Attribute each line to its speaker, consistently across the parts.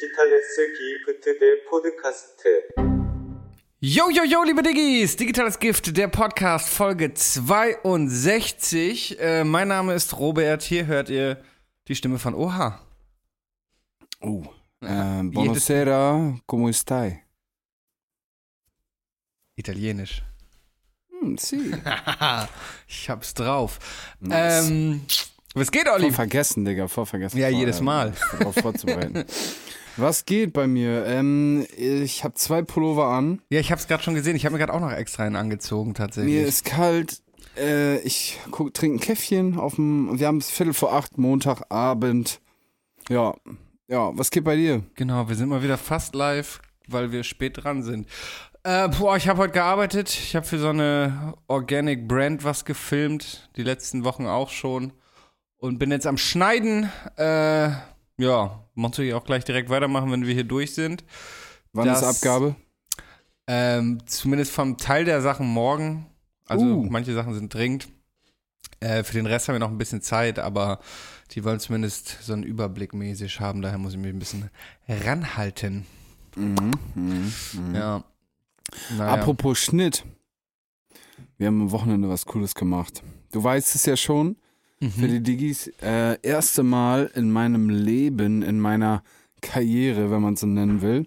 Speaker 1: Digitales Gift, der Podcast.
Speaker 2: Yo, yo, yo, liebe Diggis! Digitales Gift, der Podcast, Folge 62. Äh, mein Name ist Robert, hier hört ihr die Stimme von Oha.
Speaker 3: Oh. Äh, buonasera, como stai?
Speaker 2: Italienisch.
Speaker 3: Hm, sì.
Speaker 2: ich hab's drauf.
Speaker 3: Nice.
Speaker 2: Ähm, was geht, Olli?
Speaker 3: Voll vergessen, Digga, voll vergessen.
Speaker 2: Ja,
Speaker 3: voll,
Speaker 2: jedes
Speaker 3: äh,
Speaker 2: Mal.
Speaker 3: Darauf vorzubereiten. Was geht bei mir? Ähm, ich habe zwei Pullover an.
Speaker 2: Ja, ich hab's gerade schon gesehen. Ich habe mir gerade auch noch extra einen angezogen, tatsächlich.
Speaker 3: Mir ist kalt. Äh, ich trinke ein Käffchen auf dem. Wir haben es Viertel vor acht, Montagabend. Ja. Ja, was geht bei dir?
Speaker 2: Genau, wir sind mal wieder fast live, weil wir spät dran sind. Äh, boah, ich habe heute gearbeitet. Ich habe für so eine Organic Brand was gefilmt. Die letzten Wochen auch schon. Und bin jetzt am Schneiden. Äh, ja, muss ich auch gleich direkt weitermachen, wenn wir hier durch sind.
Speaker 3: Wann
Speaker 2: Das-
Speaker 3: ist Abgabe?
Speaker 2: Ähm, zumindest vom Teil der Sachen morgen. Also
Speaker 3: Uh.
Speaker 2: manche Sachen sind dringend. Äh, für den Rest haben wir noch ein bisschen Zeit, aber die wollen zumindest so einen Überblick mäßig haben. Daher muss ich mich ein bisschen ranhalten.
Speaker 3: Mhm, mhm, mhm.
Speaker 2: Ja. Naja.
Speaker 3: Apropos Schnitt. Wir haben am Wochenende was Cooles gemacht. Du weißt es ja schon. Für
Speaker 2: Mhm.
Speaker 3: die Diggis, äh, erste Mal in meinem Leben, in meiner Karriere, wenn man es so nennen will,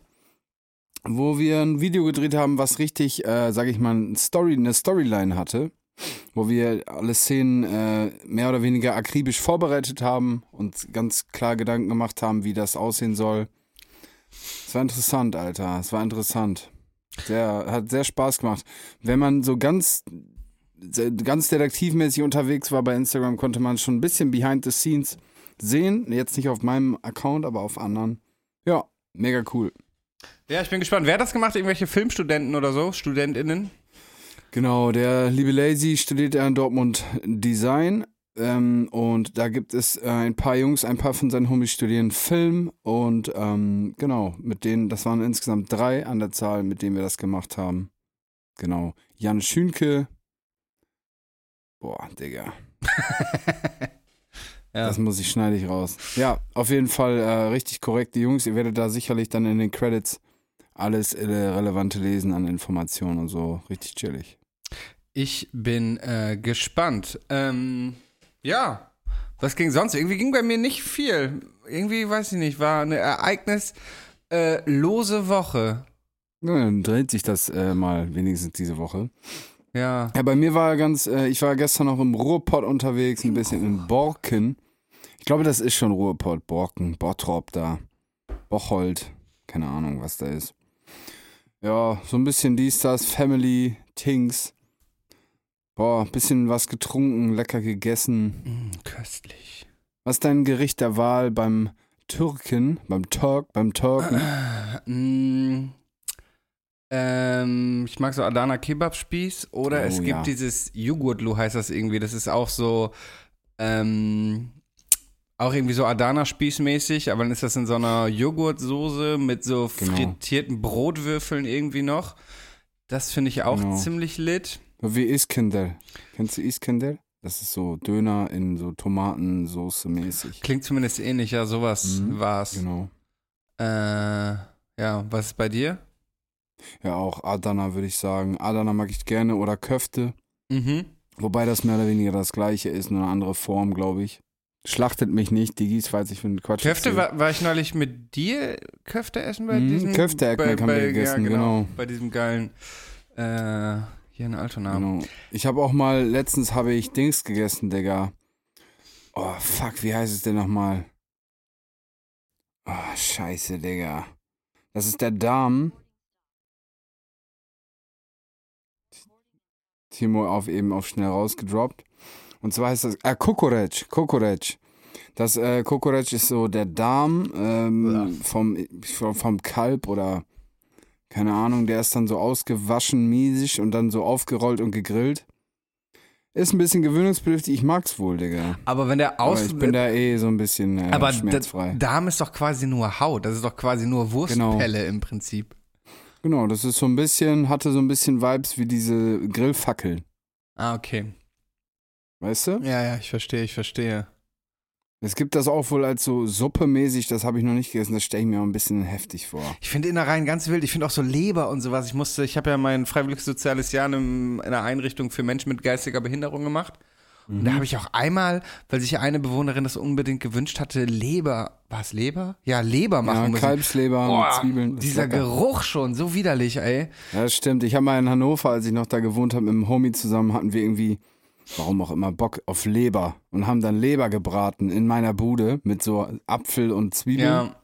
Speaker 3: wo wir ein Video gedreht haben, was richtig, äh, sag ich mal, ein Story, eine Storyline hatte, wo wir alle Szenen äh, mehr oder weniger akribisch vorbereitet haben und ganz klar Gedanken gemacht haben, wie das aussehen soll. Es war interessant, Alter. Es war interessant. Sehr, hat sehr Spaß gemacht. Wenn man so ganz ganz detektivmäßig unterwegs war bei Instagram, konnte man schon ein bisschen behind the scenes sehen. Jetzt nicht auf meinem Account, aber auf anderen. Ja, mega cool.
Speaker 2: Ja, ich bin gespannt. Wer hat das gemacht? Irgendwelche Filmstudenten oder so? StudentInnen?
Speaker 3: Genau, der liebe Lazy studiert ja in Dortmund Design. Ähm, und da gibt es äh, ein paar Jungs, ein paar von seinen Homies studieren Film. Und ähm, genau, mit denen, das waren insgesamt drei an der Zahl, mit denen wir das gemacht haben. Genau. Jan Schünke. Boah, Digga.
Speaker 2: Ja.
Speaker 3: Das muss ich, schneide ich raus. Ja, auf jeden Fall äh, richtig korrekte Jungs. Ihr werdet da sicherlich dann in den Credits alles äh, Relevante lesen an Informationen und so. Richtig chillig.
Speaker 2: Ich bin äh, gespannt. Ähm, ja, was ging sonst? Irgendwie ging bei mir nicht viel. Irgendwie, weiß ich nicht, war eine ereignislose äh, Woche.
Speaker 3: Ja, dann dreht sich das äh, mal wenigstens diese Woche.
Speaker 2: Ja.
Speaker 3: Ja, bei mir war ganz, äh, ich war gestern noch im Ruhrpott unterwegs, ein bisschen in Borken. Ich glaube, das ist schon Ruhrpott, Borken, Bottrop da. Bocholt, keine Ahnung, was da ist. Ja, so ein bisschen dies, das, Family, Things. Boah, bisschen was getrunken, lecker gegessen.
Speaker 2: Mm, köstlich.
Speaker 3: Was ist dein Gericht der Wahl beim Türken, beim Turk, beim Türken?
Speaker 2: Mm, ähm, ich mag so Adana Kebab-Spieß oder
Speaker 3: Oh,
Speaker 2: es gibt
Speaker 3: ja.
Speaker 2: dieses Joghurtlu, heißt das irgendwie. Das ist auch so, ähm, auch irgendwie so Adana-Spieß-mäßig, aber dann ist das in so einer Joghurtsoße mit so
Speaker 3: Genau.
Speaker 2: frittierten Brotwürfeln irgendwie noch. Das finde ich auch
Speaker 3: Genau.
Speaker 2: ziemlich lit.
Speaker 3: Wie Iskender. Kennst du Iskender? Das ist so Döner in so Tomatensoße mäßig.
Speaker 2: Klingt zumindest ähnlich, ja, sowas
Speaker 3: Mhm,
Speaker 2: war's.
Speaker 3: Genau.
Speaker 2: Äh, ja, was ist bei dir?
Speaker 3: Ja, auch Adana würde ich sagen. Adana mag ich gerne oder Köfte.
Speaker 2: Mhm.
Speaker 3: Wobei das mehr oder weniger das gleiche ist, nur eine andere Form, glaube ich. Schlachtet mich nicht, Digis, falls ich einen Quatsch
Speaker 2: Köfte, war, war ich neulich mit dir Köfte essen bei
Speaker 3: Mhm,
Speaker 2: diesem
Speaker 3: Köfte-Eckmeck haben wir gegessen, genau.
Speaker 2: Bei diesem geilen äh, hier in Altona.
Speaker 3: Genau. Ich habe auch mal, letztens habe ich Dings gegessen, Digga. Oh, fuck, wie heißt es denn nochmal? Oh, scheiße, Digga. Das ist der Darm. Timo auf eben auf schnell rausgedroppt. Und zwar heißt das, äh, Kokorec, Kokorec. Das äh, Kokorec ist so der Darm ähm, vom, vom, vom Kalb oder keine Ahnung, der ist dann so ausgewaschen, miesig und dann so aufgerollt und gegrillt. Ist ein bisschen gewöhnungsbedürftig, ich mag's wohl, Digga.
Speaker 2: Aber wenn der
Speaker 3: Aber
Speaker 2: aus
Speaker 3: ich bin da eh so ein bisschen äh,
Speaker 2: aber
Speaker 3: schmerzfrei.
Speaker 2: da- Darm ist doch quasi nur Haut, das ist doch quasi nur Wurstpelle im Prinzip.
Speaker 3: Genau, das ist so ein bisschen, hatte so ein bisschen Vibes wie diese Grillfackeln.
Speaker 2: Ah, okay.
Speaker 3: Weißt du?
Speaker 2: Ja, ja, ich verstehe, ich verstehe.
Speaker 3: Es gibt das auch wohl als so Suppe-mäßig, das habe ich noch nicht gegessen, das stelle ich mir auch ein bisschen heftig vor.
Speaker 2: Ich finde Innereien ganz wild. Ich finde auch so Leber und sowas. Ich musste, ich habe ja mein freiwilliges soziales Jahr in, einer Einrichtung für Menschen mit geistiger Behinderung gemacht. Und
Speaker 3: Mhm.
Speaker 2: da habe ich auch einmal, weil sich eine Bewohnerin das unbedingt gewünscht hatte, Leber, war es Leber? Ja, Leber machen
Speaker 3: Ja,
Speaker 2: müssen.
Speaker 3: Kalbsleber
Speaker 2: Boah,
Speaker 3: mit Zwiebeln.
Speaker 2: dieser. Geruch schon, so widerlich, ey.
Speaker 3: Ja, das stimmt. Ich habe mal in Hannover, als ich noch da gewohnt habe, mit einem Homie zusammen, hatten wir irgendwie, warum auch immer, Bock auf Leber und haben dann Leber gebraten in meiner Bude mit so Apfel und Zwiebeln.
Speaker 2: Ja.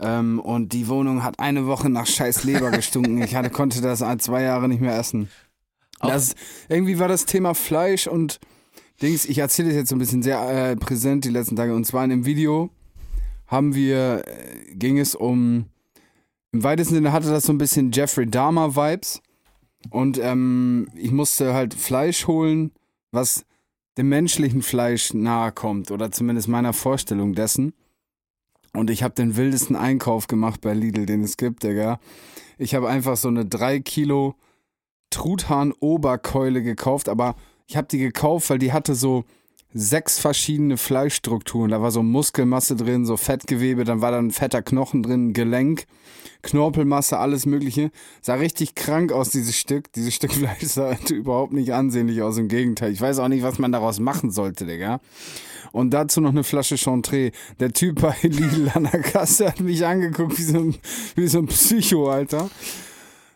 Speaker 3: Ähm, und die Wohnung hat eine Woche nach scheiß Leber gestunken. Ich hatte, konnte das zwei Jahre nicht mehr essen. Das, irgendwie war das Thema Fleisch und Dings, ich erzähle das jetzt so ein bisschen sehr äh, präsent die letzten Tage. Und zwar in dem Video haben wir, äh, ging es um, im weitesten Sinne hatte das so ein bisschen Jeffrey Dahmer-Vibes. Und ähm, ich musste halt Fleisch holen, was dem menschlichen Fleisch nahe kommt. Oder zumindest meiner Vorstellung dessen. Und ich habe den wildesten Einkauf gemacht bei Lidl, den es gibt, Digga. Ich habe einfach so eine 3 Kilo Truthahn-Oberkeule gekauft, aber ich habe die gekauft, weil die hatte so sechs verschiedene Fleischstrukturen. Da war so Muskelmasse drin, so Fettgewebe, dann war da ein fetter Knochen drin, Gelenk, Knorpelmasse, alles Mögliche. Sah richtig krank aus, dieses Stück. Dieses Stück Fleisch sah überhaupt nicht ansehnlich aus, im Gegenteil. Ich weiß auch nicht, was man daraus machen sollte, Digga. Und dazu noch eine Flasche Chantre. Der Typ bei Lidl an der Kasse hat mich angeguckt wie so ein, wie so ein Psycho, Alter.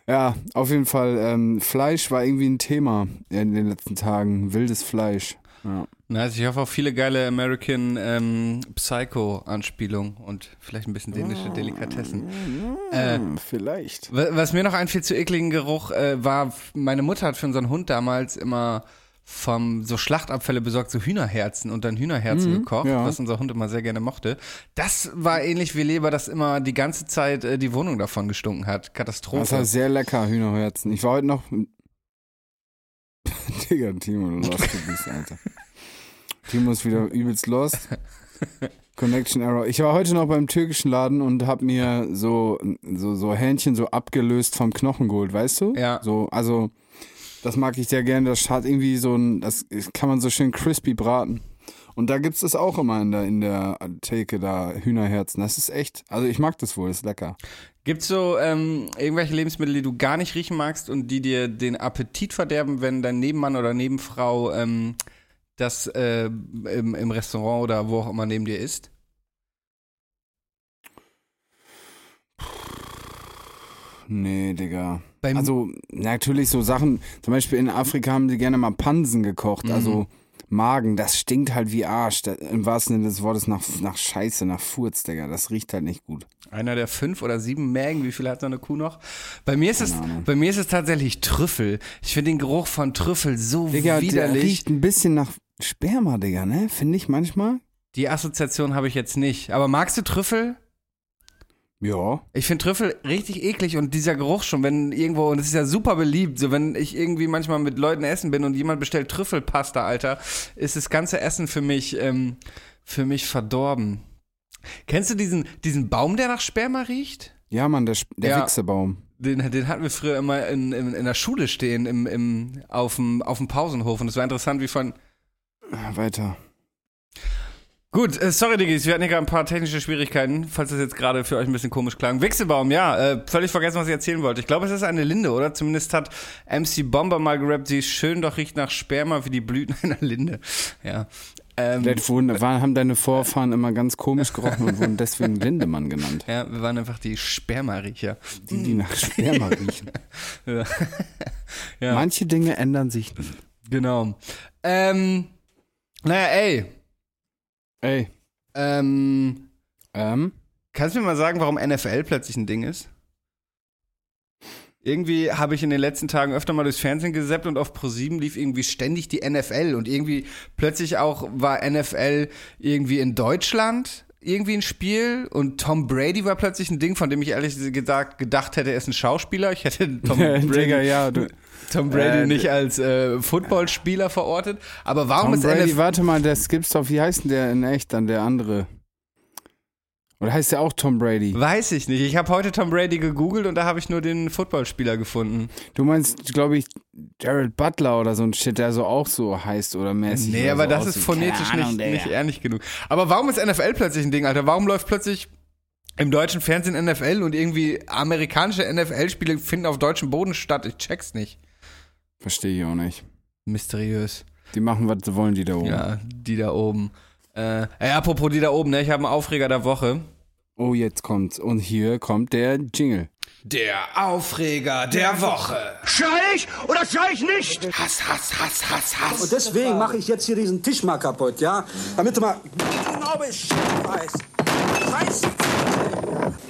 Speaker 3: Ja, auf jeden Fall. Ähm, Fleisch war irgendwie ein Thema in den letzten Tagen. Wildes Fleisch. Ja.
Speaker 2: Nice, ich hoffe auf viele geile American ähm, Psycho-Anspielungen und vielleicht ein bisschen dänische Delikatessen. Äh,
Speaker 3: vielleicht.
Speaker 2: Wa- Was mir noch einfiel zu ekligen Geruch äh, war, meine Mutter hat für unseren Hund damals immer vom so Schlachtabfälle besorgt, so Hühnerherzen und dann Hühnerherzen
Speaker 3: Mhm,
Speaker 2: gekocht,
Speaker 3: ja.
Speaker 2: was unser Hund immer sehr gerne mochte. Das war ähnlich wie Leber, das immer die ganze Zeit äh, die Wohnung davon gestunken hat.
Speaker 3: Das war
Speaker 2: Katastrophe.
Speaker 3: sehr lecker, Hühnerherzen. Ich war heute noch. Digga, Timo, du lost du bist, Alter. Timo ist wieder übelst lost. Connection Error. Ich war heute noch beim türkischen Laden und hab mir so, so, so Hähnchen so abgelöst vom Knochen geholt, weißt du?
Speaker 2: Ja.
Speaker 3: So, also, das mag ich sehr gerne. Das hat irgendwie so ein, das kann man so schön crispy braten. Und da gibt's das auch immer in der, in der Theke da, Hühnerherzen. Das ist echt, also ich mag das wohl, ist lecker.
Speaker 2: Gibt's so ähm, irgendwelche Lebensmittel, die du gar nicht riechen magst und die dir den Appetit verderben, wenn dein Nebenmann oder Nebenfrau ähm, das äh, im, im Restaurant oder wo auch immer neben dir isst?
Speaker 3: Nee, Digga.
Speaker 2: Beim
Speaker 3: Also, natürlich so Sachen, zum Beispiel in Afrika haben die gerne mal Pansen gekocht,
Speaker 2: Mhm.
Speaker 3: also Magen, das stinkt halt wie Arsch. Da- Im wahrsten Sinne des Wortes nach, nach Scheiße, nach Furz, Digga. Das riecht halt nicht gut.
Speaker 2: Einer der fünf oder sieben Mägen, wie viel hat so eine Kuh noch? Bei mir ist es, bei mir ist es tatsächlich Trüffel. Ich finde den Geruch von Trüffel so
Speaker 3: Digga, der
Speaker 2: widerlich.
Speaker 3: riecht ein bisschen nach Sperma, Digga, ne? Finde ich manchmal.
Speaker 2: Die Assoziation habe ich jetzt nicht. Aber magst du Trüffel?
Speaker 3: Ja.
Speaker 2: Ich finde Trüffel richtig eklig und dieser Geruch schon, wenn irgendwo, und es ist ja super beliebt, so wenn ich irgendwie manchmal mit Leuten essen bin und jemand bestellt Trüffelpasta, Alter, ist das ganze Essen für mich, ähm, für mich verdorben. Kennst du diesen, diesen Baum, der nach Sperma riecht?
Speaker 3: Ja, Mann, der, der
Speaker 2: Ja.
Speaker 3: Wichsebaum.
Speaker 2: Den, den hatten wir früher immer in, in, in der Schule stehen, im, im, auf, dem, auf dem Pausenhof. Und es war interessant, wie von.
Speaker 3: Ah, Weiter.
Speaker 2: Gut, äh, sorry, Diggis, wir hatten hier gerade ein paar technische Schwierigkeiten, falls das jetzt gerade für euch ein bisschen komisch klang. Wechselbaum, ja, äh, völlig vergessen, was ich erzählen wollte. Ich glaube, es ist eine Linde, oder? Zumindest hat MC Bomber mal gerappt, sie ist schön, doch riecht nach Sperma wie die Blüten einer Linde. Ja. Ähm,
Speaker 3: wurden, waren, haben deine Vorfahren immer ganz komisch gerochen und wurden deswegen Lindemann genannt.
Speaker 2: ja, wir waren einfach die Spermariecher.
Speaker 3: Die, die nach Sperma riechen.
Speaker 2: Ja. ja.
Speaker 3: Manche Dinge ändern sich nicht.
Speaker 2: Genau. Ähm, naja, ey.
Speaker 3: Ey,
Speaker 2: Ähm,
Speaker 3: ähm,
Speaker 2: kannst du mir mal sagen, warum NFL plötzlich ein Ding ist? Irgendwie habe ich in den letzten Tagen öfter mal durchs Fernsehen gesappt und auf Pro7 lief irgendwie ständig die NFL und irgendwie plötzlich auch war NFL irgendwie in Deutschland irgendwie ein Spiel und Tom Brady war plötzlich ein Ding, von dem ich ehrlich gesagt gedacht hätte, er ist ein Schauspieler. Ich hätte Tom Brady,
Speaker 3: ja, du,
Speaker 2: Tom Brady
Speaker 3: Äh,
Speaker 2: nicht als äh, Footballspieler verortet. Aber warum
Speaker 3: Tom
Speaker 2: ist
Speaker 3: Brady,
Speaker 2: NFL
Speaker 3: warte mal, gibt's doch, wie heißt denn der in echt dann, der andere? Oder heißt der auch Tom Brady?
Speaker 2: Weiß ich nicht. Ich habe heute Tom Brady gegoogelt und da habe ich nur den Footballspieler gefunden.
Speaker 3: Du meinst, glaube ich, Jared Butler oder so ein Shit, der so auch so heißt oder mäßig.
Speaker 2: Nee, aber
Speaker 3: so
Speaker 2: das
Speaker 3: aussieht.
Speaker 2: ist phonetisch
Speaker 3: Ahnung,
Speaker 2: nicht, nicht ehrlich genug. Aber warum ist NFL plötzlich ein Ding, Alter? Warum läuft plötzlich im deutschen Fernsehen NFL und irgendwie amerikanische NFL-Spiele finden auf deutschem Boden statt? Ich check's nicht.
Speaker 3: Verstehe ich auch nicht.
Speaker 2: Mysteriös.
Speaker 3: Die machen, was sie wollen, die da oben.
Speaker 2: Ja, die da oben. Äh, ey, apropos die da oben, ne? Ich habe einen Aufreger der Woche.
Speaker 3: Oh, jetzt kommt's. Und hier kommt der Jingle.
Speaker 2: Der Aufreger der Woche.
Speaker 4: Schrei ich oder schrei ich nicht?
Speaker 2: Hass, Hass, Hass, Hass, Hass.
Speaker 5: Und deswegen mache ich jetzt hier diesen Tisch mal kaputt, ja? Damit du mal genau Bescheid weißt. Scheiße.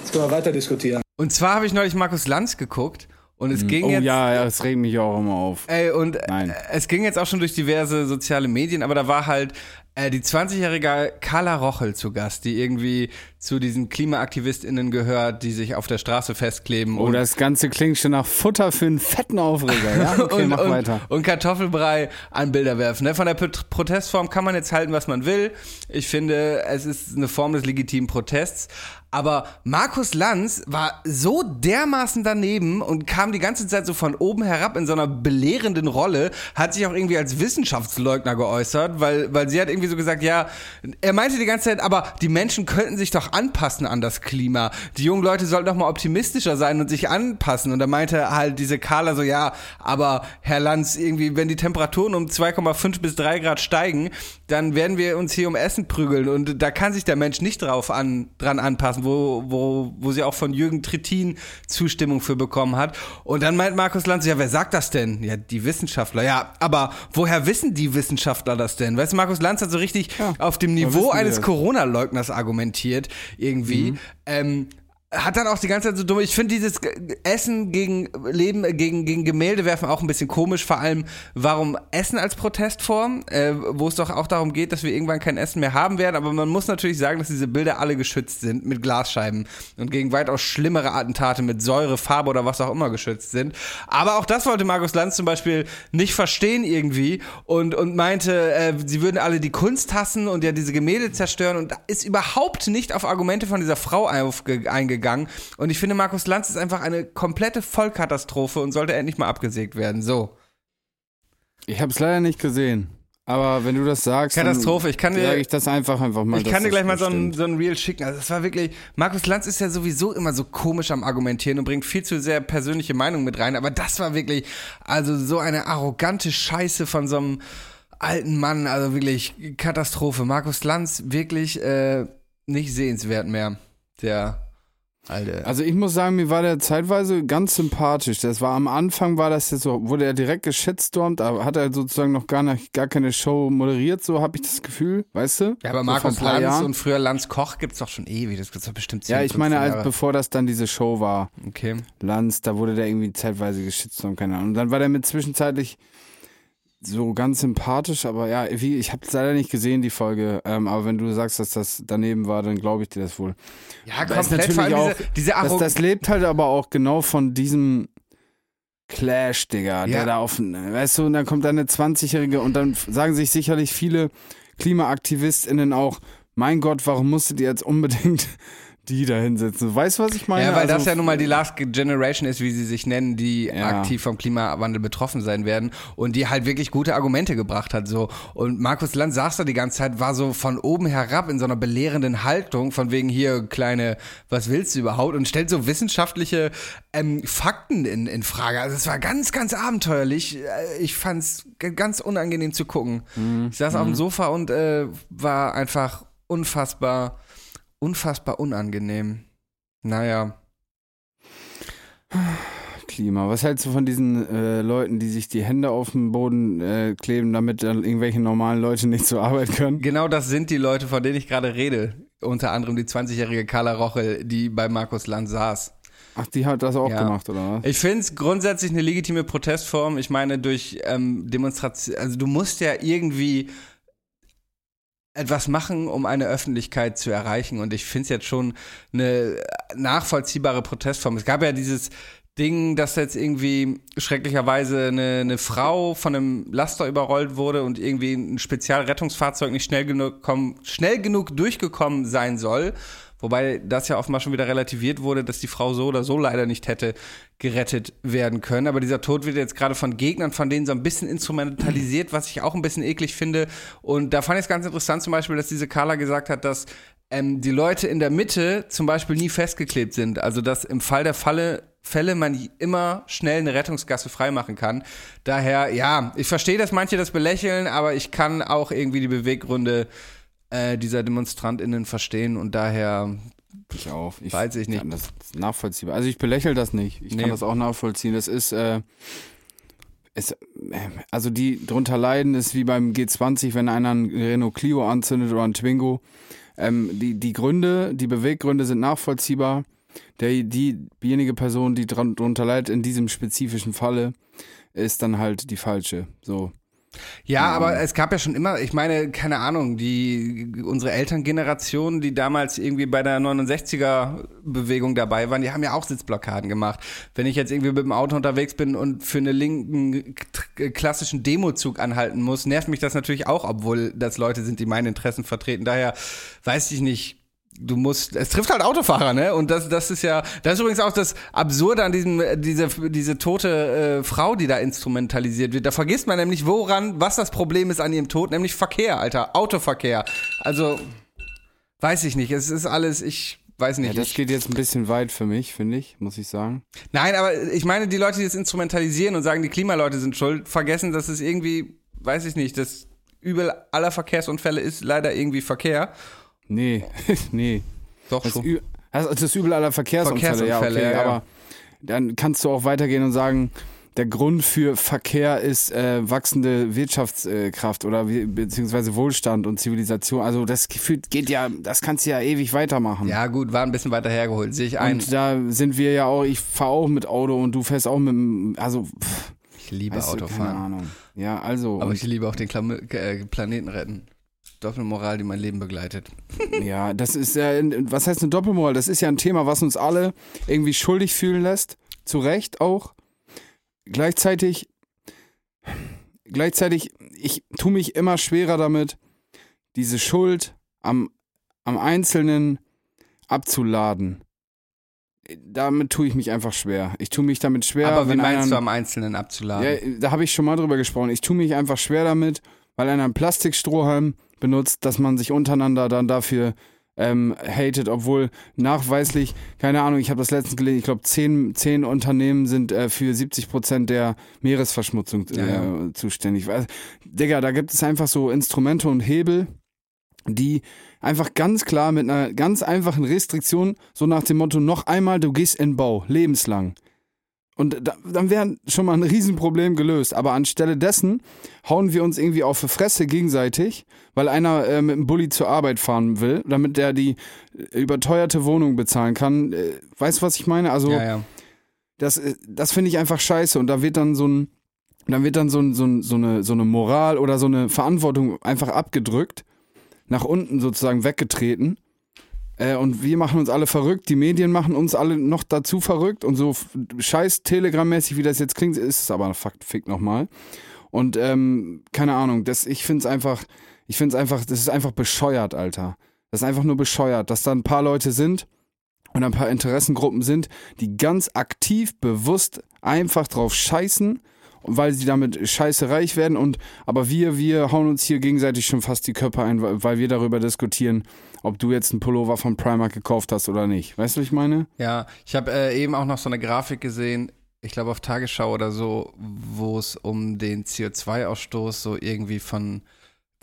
Speaker 5: Jetzt können wir weiter diskutieren.
Speaker 2: Und zwar habe ich neulich Markus Lanz geguckt und es ging
Speaker 3: Oh
Speaker 2: jetzt.
Speaker 3: ja, ja, das regt mich auch immer auf.
Speaker 2: Ey, und
Speaker 3: Nein.
Speaker 2: äh, es ging jetzt auch schon durch diverse soziale Medien, aber da war halt äh, die 20-jährige Carla Rochel zu Gast, die irgendwie zu diesen KlimaaktivistInnen gehört, die sich auf der Straße festkleben.
Speaker 3: Oh, das Ganze klingt schon nach Futter für einen fetten Aufreger. Ja, okay,
Speaker 2: und,
Speaker 3: mach
Speaker 2: und,
Speaker 3: weiter.
Speaker 2: und Kartoffelbrei an Bilder werfen. Ne? Von der Prot- Protestform kann man jetzt halten, was man will. Ich finde, es ist eine Form des legitimen Protests. Aber Markus Lanz war so dermaßen daneben und kam die ganze Zeit so von oben herab in so einer belehrenden Rolle, hat sich auch irgendwie als Wissenschaftsleugner geäußert, weil, weil sie hat irgendwie so gesagt, ja, er meinte die ganze Zeit, aber die Menschen könnten sich doch anpassen an das Klima. Die jungen Leute sollten doch mal optimistischer sein und sich anpassen. Und da meinte halt diese Carla so, ja, aber Herr Lanz, irgendwie, wenn die Temperaturen um 2,5 bis 3 Grad steigen, dann werden wir uns hier um Essen prügeln. Und da kann sich der Mensch nicht drauf an, dran anpassen, wo, wo, wo sie auch von Jürgen Trittin Zustimmung für bekommen hat. Und dann meint Markus Lanz, ja, wer sagt das denn? Ja, die Wissenschaftler. Ja, aber woher wissen die Wissenschaftler das denn? Weißt du, Markus Lanz hat so richtig auf dem Niveau eines? Corona-Leugners argumentiert, irgendwie.
Speaker 3: Mhm.
Speaker 2: Ähm, hat dann auch die ganze Zeit so dumm. Ich finde dieses Essen gegen Leben, gegen, gegen Gemälde werfen auch ein bisschen komisch. Vor allem, warum Essen als Protestform, äh, wo es doch auch darum geht, dass wir irgendwann kein Essen mehr haben werden. Aber man muss natürlich sagen, dass diese Bilder alle geschützt sind mit Glasscheiben und gegen weitaus schlimmere Attentate mit Säure, Farbe oder was auch immer geschützt sind. Aber auch das wollte Markus Lanz zum Beispiel nicht verstehen irgendwie und, und meinte, äh, sie würden alle die Kunst hassen und ja diese Gemälde zerstören und ist überhaupt nicht auf Argumente von dieser Frau aufge- eingegangen. Und ich finde, Markus Lanz ist einfach eine komplette Vollkatastrophe und sollte endlich mal abgesägt werden. So.
Speaker 3: Ich habe es leider nicht gesehen. Aber wenn du das sagst,
Speaker 2: Katastrophe. Ich kann dir-
Speaker 3: sage ich das einfach einfach mal.
Speaker 2: Ich kann dir
Speaker 3: das
Speaker 2: gleich mal so ein, so ein Reel schicken. Also es war wirklich, Markus Lanz ist ja sowieso immer so komisch am Argumentieren und bringt viel zu sehr persönliche Meinung mit rein. Aber das war wirklich, also so eine arrogante Scheiße von so einem alten Mann. Also wirklich Katastrophe. Markus Lanz wirklich äh, nicht sehenswert mehr. Der alte.
Speaker 3: Also ich muss sagen, mir war der zeitweise ganz sympathisch. Das war am Anfang war das jetzt so, wurde er direkt geschitstormt, aber hat er sozusagen noch gar nicht, gar keine Show moderiert, so habe ich das Gefühl, weißt du?
Speaker 2: ja, aber
Speaker 3: so
Speaker 2: Markus Lanz
Speaker 3: Jahren.
Speaker 2: und früher Lanz Koch gibt's doch schon ewig. Das gibt's doch bestimmt 10,
Speaker 3: Ja, ich meine,
Speaker 2: 15
Speaker 3: als bevor das dann diese Show war,
Speaker 2: Okay.
Speaker 3: Lanz, da wurde der irgendwie zeitweise geschitstormt, keine Ahnung. Und dann war der mit zwischenzeitlich so ganz sympathisch, aber ja, wie, ich habe es leider nicht gesehen, die Folge. Ähm, aber wenn du sagst, dass das daneben war, dann glaube ich dir das wohl.
Speaker 2: Ja,
Speaker 3: ist
Speaker 2: komplett. Vor allem
Speaker 3: natürlich
Speaker 2: diese, diese
Speaker 3: Das, das lebt halt aber auch genau von diesem Clash, Digga,
Speaker 2: Ja.
Speaker 3: der da auf, weißt du, und dann kommt da eine 20-Jährige und dann sagen sich sicherlich viele KlimaaktivistInnen auch, mein Gott, warum musstet ihr jetzt unbedingt die da hinsetzen? Weißt du, was ich meine?
Speaker 2: Ja, weil
Speaker 3: Also,
Speaker 2: das ja nun mal die Last Generation ist, wie sie sich nennen, die
Speaker 3: Ja.
Speaker 2: aktiv vom Klimawandel betroffen sein werden und die halt wirklich gute Argumente gebracht hat. So. Und Markus Lanz saß da die ganze Zeit, war so von oben herab in so einer belehrenden Haltung, von wegen hier, kleine, was willst du überhaupt? Und stellt so wissenschaftliche ähm, Fakten in, in Frage. Also es war ganz, ganz abenteuerlich. Äh, Ich fand's g- ganz unangenehm zu gucken.
Speaker 3: Mhm.
Speaker 2: Ich saß auf dem Sofa und äh, war einfach unfassbar, unfassbar unangenehm. Naja.
Speaker 3: Klima. Was hältst du von diesen äh, Leuten, die sich die Hände auf den Boden äh, kleben, damit dann irgendwelche normalen Leute nicht zur Arbeit können?
Speaker 2: Genau das sind die Leute, von denen ich gerade rede. Unter anderem die 20-jährige Carla Rochel, die bei Markus Land saß.
Speaker 3: Ach, die hat das auch
Speaker 2: Ja.
Speaker 3: gemacht, oder was?
Speaker 2: Ich finde es grundsätzlich eine legitime Protestform. Ich meine, durch ähm, Demonstration, also du musst ja irgendwie etwas machen, um eine Öffentlichkeit zu erreichen. Und ich finde es jetzt schon eine nachvollziehbare Protestform. Es gab ja dieses Ding, dass jetzt irgendwie schrecklicherweise eine, eine Frau von einem Laster überrollt wurde und irgendwie ein Spezialrettungsfahrzeug nicht schnell genug, komm, schnell genug durchgekommen sein soll. Wobei das ja offenbar schon wieder relativiert wurde, dass die Frau so oder so leider nicht hätte gerettet werden können. Aber dieser Tod wird jetzt gerade von Gegnern von denen so ein bisschen instrumentalisiert, was ich auch ein bisschen eklig finde. Und da fand ich es ganz interessant zum Beispiel, dass diese Carla gesagt hat, dass ähm, die Leute in der Mitte zum Beispiel nie festgeklebt sind. Also dass im Fall der Falle Fälle man immer schnell eine Rettungsgasse freimachen kann. Daher, ja, ich verstehe, dass manche das belächeln, aber ich kann auch irgendwie die Beweggründe äh, dieser DemonstrantInnen verstehen und daher
Speaker 3: Ich auch. Ich
Speaker 2: Weiß ich nicht.
Speaker 3: Kann das ist nachvollziehbar. Also ich belächle das nicht. Ich
Speaker 2: Nee.
Speaker 3: kann das auch nachvollziehen. Das ist, äh, es, äh, also die drunter leiden ist wie beim G20, wenn einer einen Renault Clio anzündet oder einen Twingo. Ähm, die, die Gründe, die Beweggründe sind nachvollziehbar. Der, die, diejenige Person, die drunter leidet in diesem spezifischen Falle, ist dann halt die falsche. So.
Speaker 2: Ja, aber es gab ja schon immer, ich meine, keine Ahnung, die unsere Elterngeneration, die damals irgendwie bei der 69er Bewegung dabei waren, die haben ja auch Sitzblockaden gemacht. Wenn ich jetzt irgendwie mit dem Auto unterwegs bin und für einen linken klassischen Demozug anhalten muss, nervt mich das natürlich auch, obwohl das Leute sind, die meine Interessen vertreten. Daher weiß ich nicht, du musst, es trifft halt Autofahrer, ne? Und das, das ist ja, das ist übrigens auch das Absurde an diesem, äh, diese, diese tote äh, Frau, die da instrumentalisiert wird. Da vergisst man nämlich, woran, was das Problem ist an ihrem Tod, nämlich Verkehr, Alter, Autoverkehr. Also, weiß ich nicht, es ist alles, ich weiß nicht.
Speaker 3: Ja, das geht jetzt ein bisschen weit für mich, finde ich, muss ich sagen.
Speaker 2: nein, aber ich meine, die Leute, die das instrumentalisieren und sagen, die Klimaleute sind schuld, vergessen, dass es irgendwie, weiß ich nicht, das Übel aller Verkehrsunfälle ist leider irgendwie Verkehr.
Speaker 3: Nee, nee.
Speaker 2: Doch
Speaker 3: Das,
Speaker 2: schon.
Speaker 3: Also das ist Übel aller Verkehrsunfälle, ja, okay,
Speaker 2: Verkehrsunfälle, ja,
Speaker 3: aber dann kannst du auch weitergehen und sagen, der Grund für Verkehr ist äh, wachsende Wirtschaftskraft oder wie, beziehungsweise Wohlstand und Zivilisation. Also das Gefühl geht ja, das kannst du ja ewig weitermachen.
Speaker 2: Ja, gut, war ein bisschen weiter hergeholt, sehe ich ein.
Speaker 3: Und da sind wir ja auch, ich fahre auch mit Auto und du fährst auch mit also pff,
Speaker 2: Ich liebe
Speaker 3: du, keine
Speaker 2: Autofahren.
Speaker 3: Ahnung. Ja, also.
Speaker 2: Aber ich liebe auch den Klam äh, Planeten retten. Doppelmoral, die mein Leben begleitet.
Speaker 3: Ja, das ist ja, was heißt eine Doppelmoral? Das ist ja ein Thema, was uns alle irgendwie schuldig fühlen lässt. Zu Recht auch. Gleichzeitig, gleichzeitig, ich tue mich immer schwerer damit, diese Schuld am, am Einzelnen abzuladen. Damit tue ich mich einfach schwer. Ich tue mich damit schwer.
Speaker 2: Aber wie
Speaker 3: wenn
Speaker 2: meinst
Speaker 3: einer-
Speaker 2: du am Einzelnen abzuladen?
Speaker 3: ja, da habe ich schon mal drüber gesprochen. Ich tue mich einfach schwer damit, weil einer einen Plastikstrohhalm benutzt, dass man sich untereinander dann dafür ähm, hatet, obwohl nachweislich, keine Ahnung, ich habe das letztens gelesen, ich glaube, zehn, zehn Unternehmen sind äh, für 70 Prozent der Meeresverschmutzung äh,
Speaker 2: Ja,
Speaker 3: zuständig. Weil, Digga, da gibt es einfach so Instrumente und Hebel, die einfach ganz klar mit einer ganz einfachen Restriktion, so nach dem Motto, noch einmal, du gehst in Bau, lebenslang. Und da, dann wäre schon mal ein Riesenproblem gelöst. Aber anstelle dessen hauen wir uns irgendwie auf die Fresse gegenseitig, weil einer äh, mit dem Bulli zur Arbeit fahren will, damit der die äh, überteuerte Wohnung bezahlen kann. Äh, weißt du, was ich meine? Also,
Speaker 2: ja, ja.
Speaker 3: das, äh, das finde ich einfach scheiße. Und da wird dann so ein, dann wird dann so, ein, so, ein, so, eine, so eine Moral oder so eine Verantwortung einfach abgedrückt, nach unten sozusagen weggetreten. Äh, und wir machen uns alle verrückt, die Medien machen uns alle noch dazu verrückt und so scheiß Telegram-mäßig, wie das jetzt klingt, ist es aber Fakt, fick nochmal. Und ähm, keine Ahnung, das, ich finde es einfach, ich finde es einfach, das ist einfach bescheuert, Alter. Das ist einfach nur bescheuert, dass da ein paar Leute sind und ein paar Interessengruppen sind, die ganz aktiv, bewusst einfach drauf scheißen, weil sie damit scheiße reich werden und aber wir, wir hauen uns hier gegenseitig schon fast die Köpfe ein, weil wir darüber diskutieren, ob du jetzt einen Pullover von Primark gekauft hast oder nicht. Weißt du, was ich meine?
Speaker 2: Ja, ich habe äh, eben auch noch so eine Grafik gesehen, ich glaube auf Tagesschau oder so, wo es um den CO2-Ausstoß so irgendwie von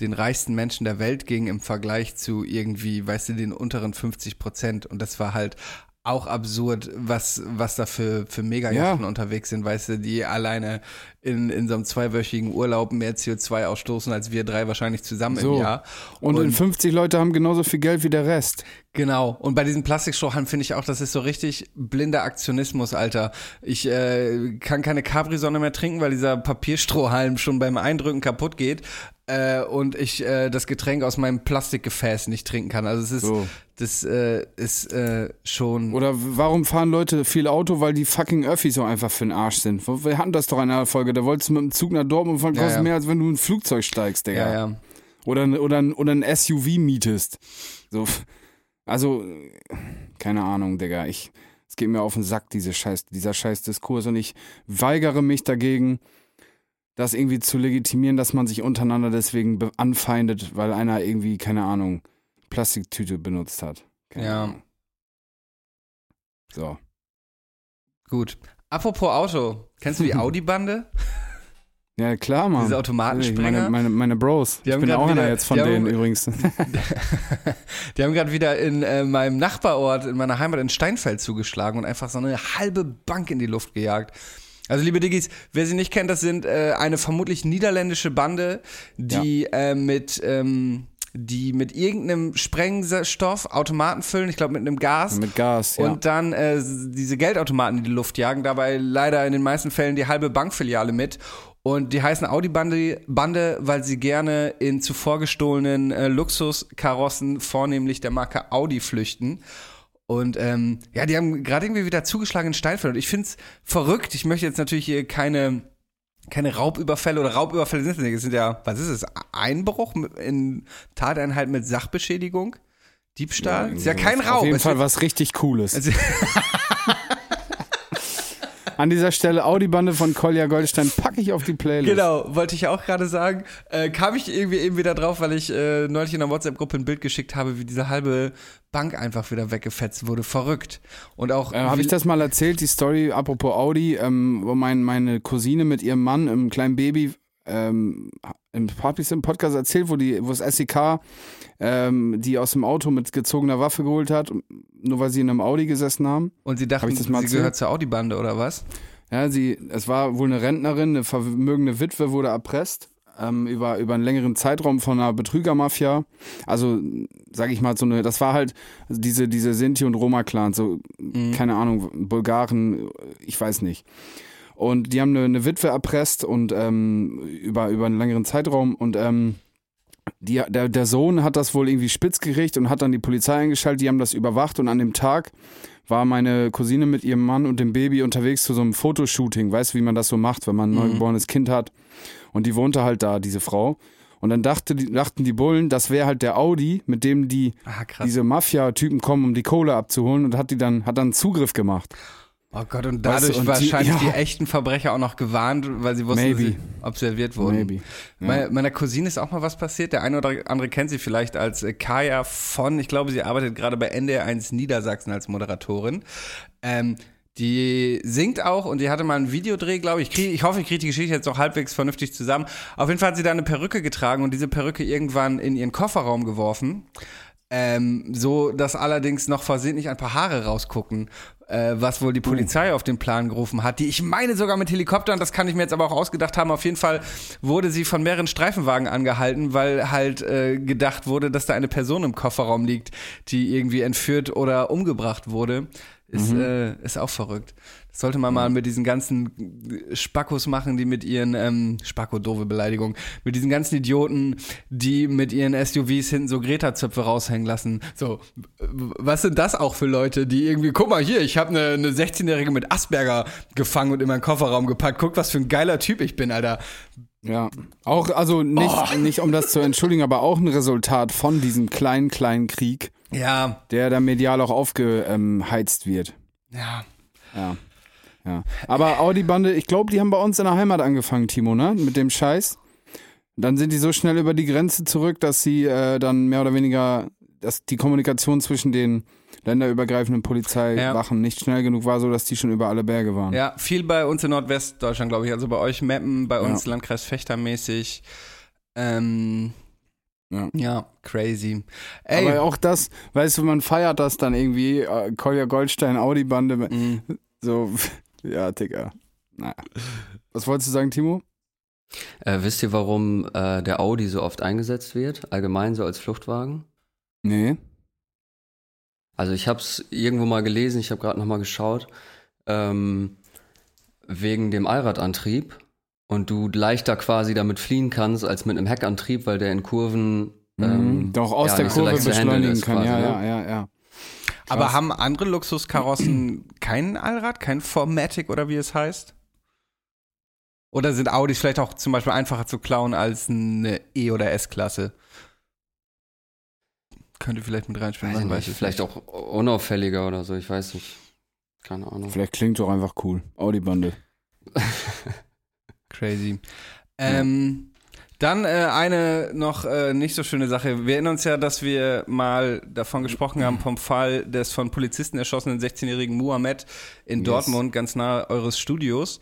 Speaker 2: den reichsten Menschen der Welt ging im Vergleich zu irgendwie, weißt du, den unteren 50 Prozent. Und das war halt auch absurd, was, was da für, für Megajachten
Speaker 3: Ja.
Speaker 2: unterwegs sind, weißt du, die alleine in, in so einem zweiwöchigen Urlaub mehr CO2 ausstoßen, als wir drei wahrscheinlich zusammen
Speaker 3: So.
Speaker 2: im Jahr.
Speaker 3: Und, in 50 Leute haben genauso viel Geld wie der Rest.
Speaker 2: Genau. Und bei diesen Plastikstrohhalmen finde ich auch, das ist so richtig blinder Aktionismus, Alter. Ich äh, kann keine Capri-Sonne mehr trinken, weil dieser Papierstrohhalm schon beim Eindrücken kaputt geht. Äh, und ich äh, das Getränk aus meinem Plastikgefäß nicht trinken kann. Also es ist,
Speaker 3: So.
Speaker 2: das äh, ist äh, schon.
Speaker 3: Oder warum fahren Leute viel Auto, weil die fucking Öffis so einfach für den Arsch sind? Wir hatten das doch in einer Folge, da wolltest du mit dem Zug nach Dortmund fahren,
Speaker 2: Ja,
Speaker 3: kostet
Speaker 2: ja.
Speaker 3: mehr, als wenn du in ein Flugzeug steigst, Digga.
Speaker 2: ja, ja.
Speaker 3: Oder, ein- oder, oder ein SUV mietest. So. Also, keine Ahnung, Digga. Ich, es geht mir auf den Sack, diese Scheiß, dieser scheiß Diskurs. Und ich weigere mich dagegen, das irgendwie zu legitimieren, dass man sich untereinander deswegen anfeindet, weil einer irgendwie, keine Ahnung, Plastiktüte benutzt hat. Keine
Speaker 2: Ja.
Speaker 3: Ahnung. So.
Speaker 2: Gut. Apropos Auto, kennst du die Audi-Bande?
Speaker 3: Ja, klar, Mann.
Speaker 2: Diese Automatensprenger?
Speaker 3: Meine, meine, meine Bros.
Speaker 2: Die
Speaker 3: ich bin auch einer jetzt von
Speaker 2: haben-
Speaker 3: denen übrigens.
Speaker 2: Die haben gerade wieder in äh, meinem Nachbarort, in meiner Heimat in Steinfeld zugeschlagen und einfach so eine halbe Bank in die Luft gejagt. Also liebe Diggis, wer sie nicht kennt, das sind äh, eine vermutlich niederländische Bande, die äh, mit ähm, die mit irgendeinem Sprengstoff Automaten füllen, ich glaube mit einem Gas.
Speaker 3: Mit Gas, ja.
Speaker 2: Und dann äh, diese Geldautomaten in die Luft jagen, dabei leider in den meisten Fällen die halbe Bankfiliale mit. Und die heißen Audi-Bande, Bande, weil sie gerne in zuvor gestohlenen äh, Luxuskarossen, vornehmlich der Marke Audi, flüchten. Und ähm, ja, die haben gerade irgendwie wieder zugeschlagen in Steinfeld. Und ich find's verrückt. Ich möchte jetzt natürlich hier keine, keine Raubüberfälle oder Raubüberfälle sind es nicht. Es sind ja, was ist es? Einbruch in Tateinheit mit Sachbeschädigung? Diebstahl? ist ja kein Raub.
Speaker 3: Auf jeden
Speaker 2: Es
Speaker 3: Fall was richtig Cooles. An dieser Stelle Audi-Bande von Kolja Goldstein packe ich auf die Playlist.
Speaker 2: Genau, wollte ich ja auch gerade sagen. Äh, kam ich irgendwie eben wieder drauf, weil ich äh, neulich in der WhatsApp-Gruppe ein Bild geschickt habe, wie diese halbe Bank einfach wieder weggefetzt wurde. Verrückt. Und auch.
Speaker 3: Äh, Habe ich das mal erzählt, die Story, apropos Audi, ähm, wo mein, meine Cousine mit ihrem Mann, einem kleinen Baby, ähm, im Podcast erzählt, wo, die, wo das SEK ähm, die aus dem Auto mit gezogener Waffe geholt hat, nur weil sie in einem Audi gesessen haben.
Speaker 2: Und sie dachten,
Speaker 3: Hab
Speaker 2: sie
Speaker 3: erzählt?
Speaker 2: gehört zur Audi-Bande oder was?
Speaker 3: Ja, sie, es war wohl eine Rentnerin, eine vermögende Witwe wurde erpresst ähm, über, über einen längeren Zeitraum von einer Betrügermafia. Also, sag ich mal, so eine, das war halt diese, diese Sinti- und Roma-Clans, so, keine Ahnung, Bulgaren, ich weiß nicht. Und die haben eine, eine Witwe erpresst und ähm, über, über einen längeren Zeitraum und ähm, die, der, der Sohn hat das wohl irgendwie spitz gekriegt und hat dann die Polizei eingeschaltet, die haben das überwacht und an dem Tag war meine Cousine mit ihrem Mann und dem Baby unterwegs zu so einem Fotoshooting, weißt du, wie man das so macht, wenn man ein neugeborenes Kind hat. Und die wohnte halt da, diese Frau. Und dann dachte, dachten die Bullen, das wäre halt der Audi, mit dem die
Speaker 2: Ah, krass.
Speaker 3: diese Mafia-Typen kommen, um die Kohle abzuholen und hat die dann, hat dann Zugriff gemacht.
Speaker 2: Oh Gott, und
Speaker 3: Weißt du,
Speaker 2: dadurch
Speaker 3: und die-
Speaker 2: wahrscheinlich die,
Speaker 3: ja.
Speaker 2: echten Verbrecher auch noch gewarnt, weil sie wussten,
Speaker 3: Maybe.
Speaker 2: sie observiert wurden.
Speaker 3: Maybe. Ja.
Speaker 2: Me- Meiner Cousine ist auch mal was passiert. Der eine oder andere kennt sie vielleicht als äh, Kaya von, ich glaube, sie arbeitet gerade bei NDR1 Niedersachsen als Moderatorin. Ähm, die singt auch und die hatte mal einen Videodreh, glaube ich. Ich, krieg, ich hoffe, ich kriege die Geschichte jetzt noch halbwegs vernünftig zusammen. Auf jeden Fall hat sie da eine Perücke getragen und diese Perücke irgendwann in ihren Kofferraum geworfen. Ähm, so, dass allerdings noch versehentlich ein paar Haare rausgucken, äh, was wohl die Polizei auf den Plan gerufen hat, die ich meine sogar mit Helikoptern, das kann ich mir jetzt aber auch ausgedacht haben. Auf jeden Fall wurde sie von mehreren Streifenwagen angehalten, weil halt äh, gedacht wurde, dass da eine Person im Kofferraum liegt, die irgendwie entführt oder umgebracht wurde. Ist, äh, ist auch verrückt. Das sollte man mal mit diesen ganzen Spackos machen, die mit ihren, ähm, Spacko, doofe Beleidigung, mit diesen ganzen Idioten, die mit ihren SUVs hinten so Greta-Zöpfe raushängen lassen. So, was sind das auch für Leute, die irgendwie, guck mal hier, ich habe eine, eine 16-Jährige mit Asperger gefangen und in meinen Kofferraum gepackt. Guck, was für ein geiler Typ ich bin, Alter.
Speaker 3: Ja. Auch, also nicht,
Speaker 2: Oh.
Speaker 3: nicht um das zu entschuldigen, aber auch ein Resultat von diesem kleinen, kleinen Krieg,
Speaker 2: Ja,
Speaker 3: der da medial auch aufgeheizt wird.
Speaker 2: ja.
Speaker 3: Ja. ja. Aber Audi-Bande, ich glaube, die haben bei uns in der Heimat angefangen, Timo, ne? Mit dem Scheiß. Dann sind die so schnell über die Grenze zurück, dass sie äh, dann mehr oder weniger, dass die Kommunikation zwischen den länderübergreifenden Polizeiwachen nicht schnell genug war, so dass die schon über alle Berge waren.
Speaker 2: Ja, viel bei uns in Nordwestdeutschland, glaube ich. Also bei euch Meppen, bei uns
Speaker 3: Ja.
Speaker 2: Landkreis Fechtermäßig. Ähm,
Speaker 3: Ja.
Speaker 2: ja. crazy. Ey,
Speaker 3: Aber auch das, weißt du, man feiert das dann irgendwie, äh, Kolja Goldstein, Audi-Bande,
Speaker 2: mh.
Speaker 3: so, ja, Digga. Naja. Was wolltest du sagen, Timo?
Speaker 6: Äh, wisst ihr, warum äh, der Audi so oft eingesetzt wird? Allgemein so als Fluchtwagen?
Speaker 3: Nee.
Speaker 6: Also ich habe es irgendwo mal gelesen, ich habe gerade noch mal geschaut, ähm, wegen dem Allradantrieb und du leichter quasi damit fliehen kannst als mit einem Heckantrieb, weil der in Kurven ähm,
Speaker 3: Mhm. Doch aus
Speaker 6: ja,
Speaker 3: der
Speaker 6: nicht so
Speaker 3: Kurve
Speaker 6: leicht zu handeln
Speaker 3: beschleunigen
Speaker 6: ist
Speaker 3: kann.
Speaker 6: quasi,
Speaker 3: ja,
Speaker 6: ne?
Speaker 3: ja, ja, ja.
Speaker 2: aber
Speaker 3: krass.
Speaker 2: haben andere Luxuskarossen kein Allrad, kein Formatic oder wie es heißt? Oder sind Audis vielleicht auch zum Beispiel einfacher zu klauen als eine E- oder S-Klasse? könnte vielleicht mit reinspielen,
Speaker 6: Weiß nicht,
Speaker 2: weiß
Speaker 6: vielleicht auch unauffälliger oder so, ich weiß nicht. Keine Ahnung.
Speaker 3: Vielleicht klingt doch einfach cool. Audi-Bande.
Speaker 2: Crazy. Ähm, dann äh, eine noch äh, nicht so schöne Sache. Wir erinnern uns ja, dass wir mal davon gesprochen haben, vom Fall des von Polizisten erschossenen 16-jährigen Muhammad in
Speaker 3: Yes.
Speaker 2: Dortmund, ganz nah eures Studios.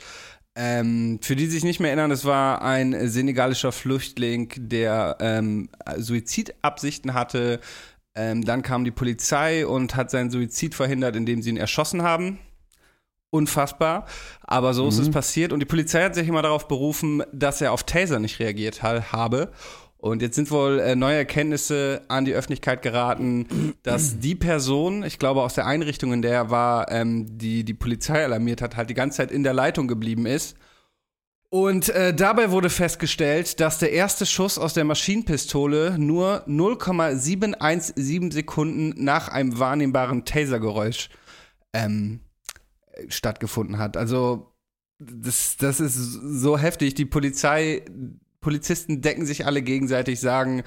Speaker 2: Ähm, für die sich nicht mehr erinnern, es war ein senegalischer Flüchtling, der ähm, Suizidabsichten hatte. Ähm, dann kam die Polizei und hat seinen Suizid verhindert, indem sie ihn erschossen haben. Unfassbar. Aber so ist es passiert. Und die Polizei hat sich immer darauf berufen, dass er auf Taser nicht reagiert ha habe. Und jetzt sind wohl äh, neue Erkenntnisse an die Öffentlichkeit geraten, dass die Person, ich glaube aus der Einrichtung, in der er war, ähm, die die Polizei alarmiert hat, halt die ganze Zeit in der Leitung geblieben ist. Und äh, dabei wurde festgestellt, dass der erste Schuss aus der Maschinenpistole nur 0,717 Sekunden nach einem wahrnehmbaren Tasergeräusch ähm, stattgefunden hat. Also das, das ist so heftig. Die Polizei, Polizisten decken sich alle gegenseitig, sagen,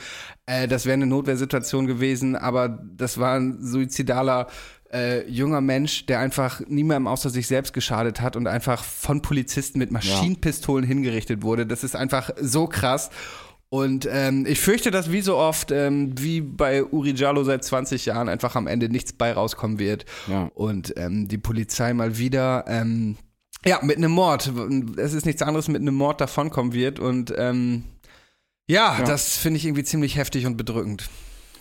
Speaker 2: äh, das wäre eine Notwehrsituation gewesen, aber das war ein suizidaler äh, junger Mensch, der einfach niemandem außer sich selbst geschadet hat und einfach von Polizisten mit Maschinenpistolen hingerichtet wurde. Das ist einfach so krass. Und ähm, ich fürchte, dass wie so oft, ähm, wie bei Uri Jallo seit 20 Jahren, einfach am Ende nichts bei rauskommen wird.
Speaker 3: Ja.
Speaker 2: Und ähm, die Polizei mal wieder, ähm, ja, mit einem Mord. Es ist nichts anderes, mit einem Mord davonkommen wird. Und ähm, ja,
Speaker 3: Ja.
Speaker 2: das finde ich irgendwie ziemlich heftig und bedrückend.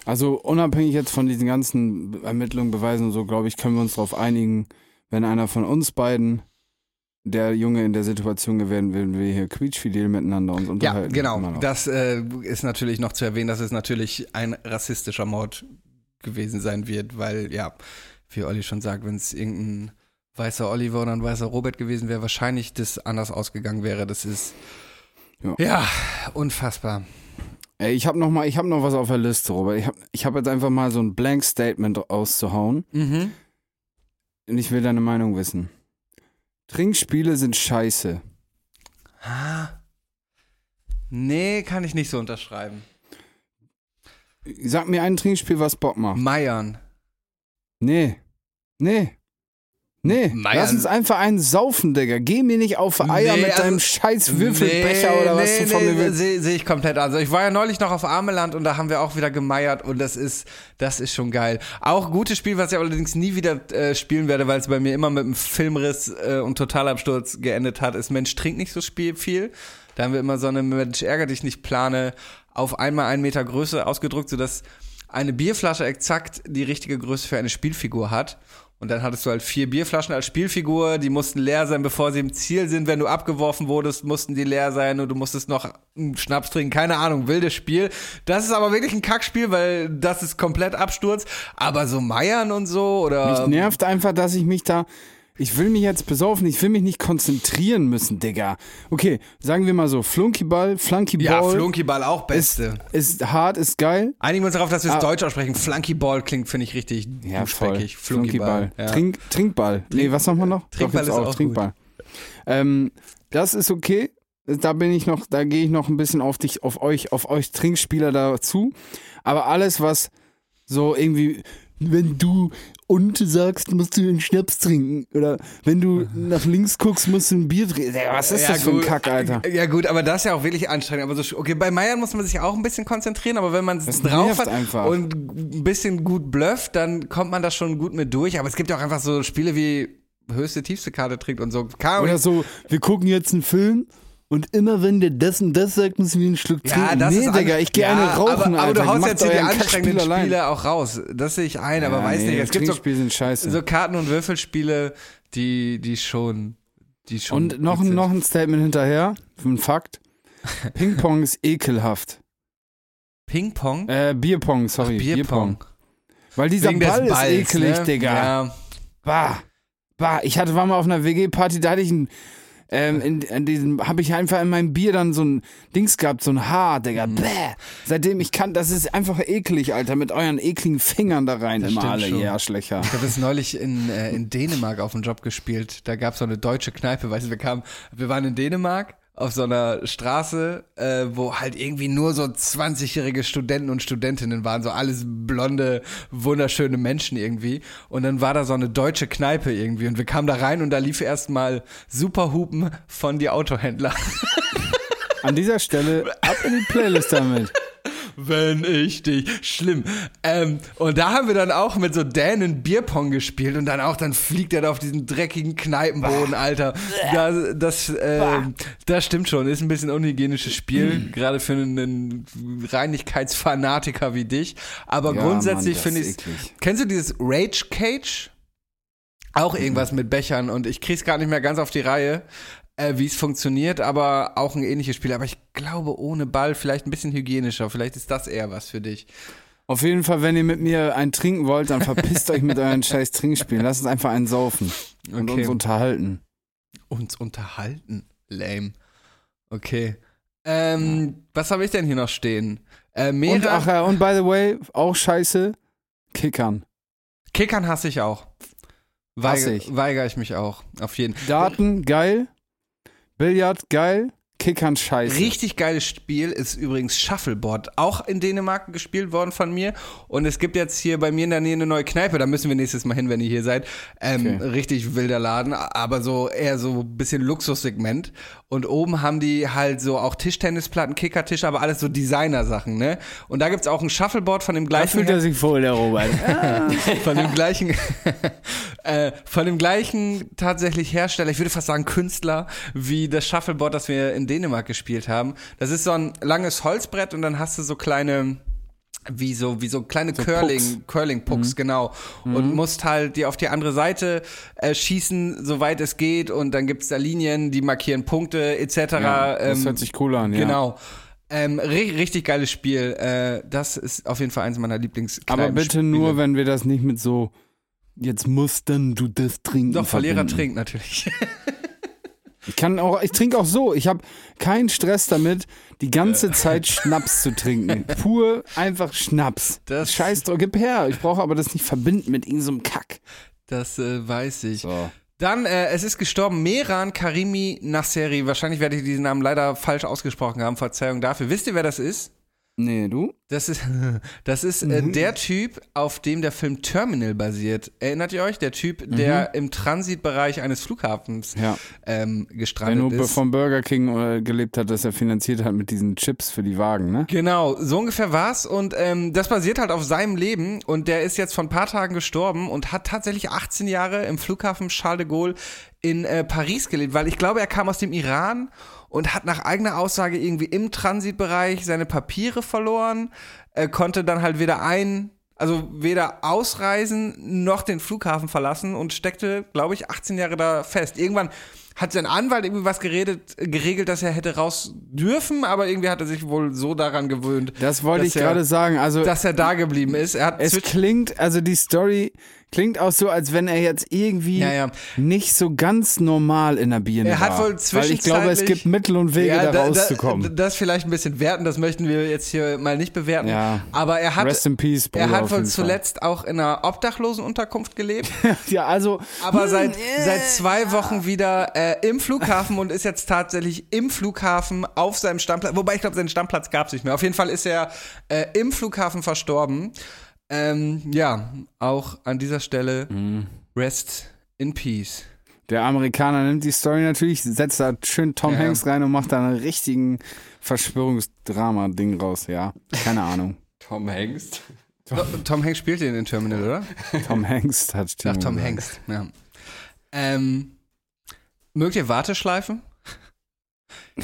Speaker 3: Also unabhängig jetzt von diesen ganzen Ermittlungen, Beweisen und so, glaube ich, können wir uns darauf einigen, wenn einer von uns beiden der Junge in der Situation gewesen wäre, wir hier quietschfidel miteinander uns
Speaker 2: Ja,
Speaker 3: unterhalten. Immer
Speaker 2: genau. Das äh, ist natürlich noch zu erwähnen, dass es natürlich ein rassistischer Mord gewesen sein wird, weil, ja, wie Olli schon sagt, wenn es irgendein weißer Oliver oder ein weißer Robert gewesen wäre, wahrscheinlich das anders ausgegangen wäre. Das ist,
Speaker 3: Ja.
Speaker 2: ja, unfassbar.
Speaker 3: Ey, ich habe noch mal, ich habe noch was auf der Liste, Robert. Ich habe ich hab jetzt einfach mal so ein Blank Statement auszuhauen
Speaker 2: Mhm.
Speaker 3: und ich will deine Meinung wissen. Trinkspiele sind scheiße.
Speaker 2: Nee, kann ich nicht so unterschreiben.
Speaker 3: Sag mir ein Trinkspiel, was Bock macht.
Speaker 2: Meiern.
Speaker 3: Nee. Nee. Nee.
Speaker 2: Meiern-
Speaker 3: Lass uns einfach einen saufen, Digga. Geh mir nicht auf Eier
Speaker 2: Nee,
Speaker 3: mit
Speaker 2: also-
Speaker 3: deinem scheiß Würfelbecher oder was du von mir willst.
Speaker 2: Sehe seh ich komplett. Also ich war ja neulich noch auf Ameland und da haben wir auch wieder gemeiert und das ist, das ist schon geil. Auch gutes Spiel, was ich allerdings nie wieder äh, spielen werde, weil es bei mir immer mit einem Filmriss äh, und Totalabsturz geendet hat, ist Mensch, trink nicht so spiel viel. Da haben wir immer so eine Mensch, ärger dich nicht Plane auf einmal einen Meter Größe ausgedrückt, sodass eine Bierflasche exakt die richtige Größe für eine Spielfigur hat. Und dann hattest du halt vier Bierflaschen als Spielfigur, die mussten leer sein, bevor sie im Ziel sind. Wenn du abgeworfen wurdest, mussten die leer sein und du musstest noch einen Schnaps trinken. Keine Ahnung, wildes Spiel. Das ist aber wirklich ein Kackspiel, weil das ist komplett Absturz. Aber so Meiern und so oder.
Speaker 3: Mich nervt einfach, dass ich mich da. Ich will mich jetzt besaufen, ich will mich nicht konzentrieren müssen, Digga. Okay, sagen wir mal so: Flunkyball, Flunkyball.
Speaker 2: ja, Flunkyball auch
Speaker 3: ist,
Speaker 2: Beste.
Speaker 3: ist hart, ist geil.
Speaker 2: Einigen wir uns darauf, dass wir es
Speaker 3: Ah.
Speaker 2: Deutsch aussprechen. Flunkyball klingt, finde ich, richtig
Speaker 3: Ja,
Speaker 2: speckig. Flunkyball. Ja.
Speaker 3: Trink, Trinkball. Nee, was haben wir noch? Doch,
Speaker 2: Trinkball
Speaker 3: gibt's
Speaker 2: ist auch
Speaker 3: Trinkball. Ähm, das ist okay. Da bin ich noch, da gehe ich noch ein bisschen auf dich, auf euch, auf euch Trinkspieler dazu. Aber alles, was so irgendwie, wenn du und sagst, musst du einen Schnaps trinken. Oder wenn du nach links guckst, musst du ein Bier trinken. Was ist das für ein
Speaker 2: gut.
Speaker 3: Kack, Alter?
Speaker 2: Ja gut, aber das ist ja auch wirklich anstrengend. Aber so, okay, bei Meiern muss man sich auch ein bisschen konzentrieren, aber wenn man es drauf hat
Speaker 3: einfach.
Speaker 2: und ein bisschen gut blufft, dann kommt man da schon gut mit durch. Aber es gibt ja auch einfach so Spiele wie höchste, tiefste Karte trinkt und so.
Speaker 3: Oder so, wir gucken jetzt einen Film und immer wenn der das und das sagt, müssen wir einen Schluck
Speaker 2: Ja,
Speaker 3: trinken.
Speaker 2: das
Speaker 3: nee,
Speaker 2: ist
Speaker 3: Digga, ich gehe
Speaker 2: ja,
Speaker 3: eine rauchen,
Speaker 2: aber, aber du haust jetzt hier die anstrengenden
Speaker 3: Kackspiel allein.
Speaker 2: Spiele auch raus. Das sehe ich ein, aber
Speaker 3: Ja,
Speaker 2: weiß
Speaker 3: nee,
Speaker 2: nicht. Es gibt so,
Speaker 3: sind scheiße.
Speaker 2: so Karten- und Würfelspiele, die, die schon, die schon.
Speaker 3: Und noch, noch ein Statement hinterher, ein Fakt. Ping-Pong ist ekelhaft.
Speaker 2: Ping-Pong?
Speaker 3: Äh, Bierpong, sorry.
Speaker 2: Bierpong.
Speaker 3: Weil dieser
Speaker 2: Wegen
Speaker 3: Ball
Speaker 2: Balls,
Speaker 3: ist eklig,
Speaker 2: ne?
Speaker 3: Digga.
Speaker 2: Ja.
Speaker 3: Bah. Bah. Ich hatte, war mal auf einer WG-Party, da hatte ich ein, ähm, in, in diesem, habe ich einfach in meinem Bier dann so ein Dings gehabt, so ein Haar, Digga.
Speaker 2: Mhm.
Speaker 3: Bäh. Seitdem ich kann, das ist einfach eklig, Alter, mit euren ekligen Fingern da rein,
Speaker 2: Das
Speaker 3: immer alle,
Speaker 2: schon.
Speaker 3: Arschlöcher.
Speaker 2: Ich habe das neulich in, äh, in Dänemark auf dem Job gespielt. Da gab es so eine deutsche Kneipe, weißt du, wir kamen, wir waren in Dänemark auf so einer Straße, äh, wo halt irgendwie nur so 20-jährige Studenten und Studentinnen waren, so alles blonde, wunderschöne Menschen irgendwie. Und dann war da so eine deutsche Kneipe irgendwie und wir kamen da rein und da lief erstmal Superhupen von die Autohändler.
Speaker 3: An dieser Stelle ab in die Playlist damit.
Speaker 2: Wenn ich dich. Schlimm. Ähm, und da haben wir dann auch mit so Dänen Bierpong gespielt und dann auch, dann fliegt er da auf diesen dreckigen Kneipenboden, Alter. Da, das, äh, das stimmt schon. Ist ein bisschen unhygienisches Spiel, gerade für einen Reinigkeitsfanatiker wie dich. Aber
Speaker 3: Ja,
Speaker 2: grundsätzlich
Speaker 3: das
Speaker 2: finde ich. Kennst du dieses Rage Cage? Auch irgendwas mit Bechern und ich krieg's gar nicht mehr ganz auf die Reihe, äh, wie es funktioniert, aber auch ein ähnliches Spiel. Aber ich glaube, ohne Ball vielleicht ein bisschen hygienischer. Vielleicht ist das eher was für dich.
Speaker 3: Auf jeden Fall, wenn ihr mit mir einen trinken wollt, dann verpisst euch mit euren scheiß Trinkspielen. Lasst uns einfach einen saufen und
Speaker 2: Okay.
Speaker 3: uns unterhalten.
Speaker 2: Uns unterhalten. Lame. Okay. Ähm, was habe ich denn hier noch stehen? Äh,
Speaker 3: Und, ach, ja, und by the way, auch scheiße, Kickern.
Speaker 2: Kickern hasse ich auch.
Speaker 3: Hasse
Speaker 2: Weige,
Speaker 3: ich.
Speaker 2: Weigere ich mich auch. Auf jeden
Speaker 3: Daten, geil. Billard, geil. Kickern, scheiße.
Speaker 2: Richtig geiles Spiel ist übrigens Shuffleboard. Auch in Dänemark gespielt worden von mir. Und es gibt jetzt hier bei mir in der Nähe eine neue Kneipe. Da müssen wir nächstes Mal hin, wenn ihr hier seid. Ähm,
Speaker 3: Okay.
Speaker 2: Richtig wilder Laden, aber so eher so ein bisschen Luxussegment. Und oben haben die halt so auch Tischtennisplatten, Kickertische, aber alles so Designer-Sachen, ne? Und da gibt's auch ein Shuffleboard von dem
Speaker 3: Da
Speaker 2: gleichen
Speaker 3: fühlt er sich voll, der Robert.
Speaker 2: von dem gleichen, äh, von dem gleichen tatsächlich Hersteller, ich würde fast sagen Künstler, wie das Shuffleboard, das wir in Dänemark gespielt haben. Das ist so ein langes Holzbrett und dann hast du so kleine, wie so, wie so kleine Curling, Curling-Pucks, genau. Und musst halt die auf die andere Seite äh, schießen, soweit es geht. Und dann gibt's da Linien, die markieren Punkte, etc.
Speaker 3: Ja, das
Speaker 2: Ähm,
Speaker 3: hört sich cool an, ja.
Speaker 2: Genau. Ähm, ri richtig geiles Spiel. Äh, das ist auf jeden Fall eins meiner lieblings
Speaker 3: Aber bitte nur, wenn wir das nicht mit so, jetzt musst denn du das trinken.
Speaker 2: Doch, Verlierer trinkt natürlich.
Speaker 3: Ich kann auch, ich trinke auch so. Ich habe keinen Stress damit, die ganze Zeit Schnaps zu trinken. Pur einfach Schnaps.
Speaker 2: Das-
Speaker 3: Scheiß drauf, gib her. Ich brauche aber das nicht verbinden mit irgendeinem Kack.
Speaker 2: Das äh, weiß ich.
Speaker 3: So.
Speaker 2: Dann, äh, es ist gestorben Mehran Karimi Nasseri. Wahrscheinlich werde ich diesen Namen leider falsch ausgesprochen haben. Verzeihung dafür. Wisst ihr, wer das ist?
Speaker 3: Nee, du?
Speaker 2: Das ist, das ist äh, der Typ, auf dem der Film Terminal basiert. Erinnert ihr euch? Der Typ, der im Transitbereich eines Flughafens
Speaker 3: Ja.
Speaker 2: ähm,
Speaker 3: Der
Speaker 2: gestrandet
Speaker 3: nur
Speaker 2: ist.
Speaker 3: vom Burger King äh, gelebt hat, das er finanziert hat mit diesen Chips für die Wagen, ne?
Speaker 2: Genau, so ungefähr war's und ähm, das basiert halt auf seinem Leben und der ist jetzt vor ein paar Tagen gestorben und hat tatsächlich 18 Jahre im Flughafen Charles de Gaulle in äh, Paris gelebt, weil ich glaube, er kam aus dem Iran und hat nach eigener Aussage irgendwie im Transitbereich seine Papiere verloren, äh, konnte dann halt weder ein also weder ausreisen noch den Flughafen verlassen und steckte, glaube ich, 18 Jahre da fest. Irgendwann hat sein Anwalt irgendwie was geredet, geregelt, dass er hätte raus dürfen, aber irgendwie hat er sich wohl so daran gewöhnt,
Speaker 3: Das wollte
Speaker 2: dass
Speaker 3: ich
Speaker 2: er-
Speaker 3: gerade sagen. Also
Speaker 2: dass er da geblieben ist. Er
Speaker 3: es klingt, also die Story klingt auch so, als wenn er jetzt irgendwie
Speaker 2: Ja, ja.
Speaker 3: nicht so ganz normal in der Birne
Speaker 2: Er hat
Speaker 3: war.
Speaker 2: wohl
Speaker 3: Weil ich glaube, es gibt Mittel und Wege, da,
Speaker 2: da,
Speaker 3: rauszukommen.
Speaker 2: das vielleicht ein bisschen werten, das möchten wir jetzt hier mal nicht bewerten.
Speaker 3: Ja.
Speaker 2: Aber er hat,
Speaker 3: Rest in peace, Bruder,
Speaker 2: er hat wohl
Speaker 3: jeden Fall.
Speaker 2: zuletzt auch in einer Obdachlosenunterkunft gelebt.
Speaker 3: ja, also
Speaker 2: aber
Speaker 3: hm,
Speaker 2: seit,
Speaker 3: äh,
Speaker 2: seit zwei Wochen wieder äh, im Flughafen und ist jetzt tatsächlich im Flughafen auf seinem Stammplatz. Wobei ich glaube, seinen Stammplatz gab es nicht mehr. Auf jeden Fall ist er äh, im Flughafen verstorben. Ähm, ja, auch an dieser Stelle
Speaker 3: Mhm.
Speaker 2: Rest in Peace.
Speaker 3: Der Amerikaner nimmt die Story natürlich, setzt da schön Tom
Speaker 2: Ja.
Speaker 3: Hanks rein und macht da einen richtigen Verschwörungsdrama-Ding raus, ja. Keine Ahnung.
Speaker 6: Tom Hanks.
Speaker 2: Tom, Tom Hanks spielt den in Terminal, oder?
Speaker 3: Tom Hanks hat
Speaker 2: Ach, Tom Hanks, ja. Ähm, mögt ihr Warteschleifen?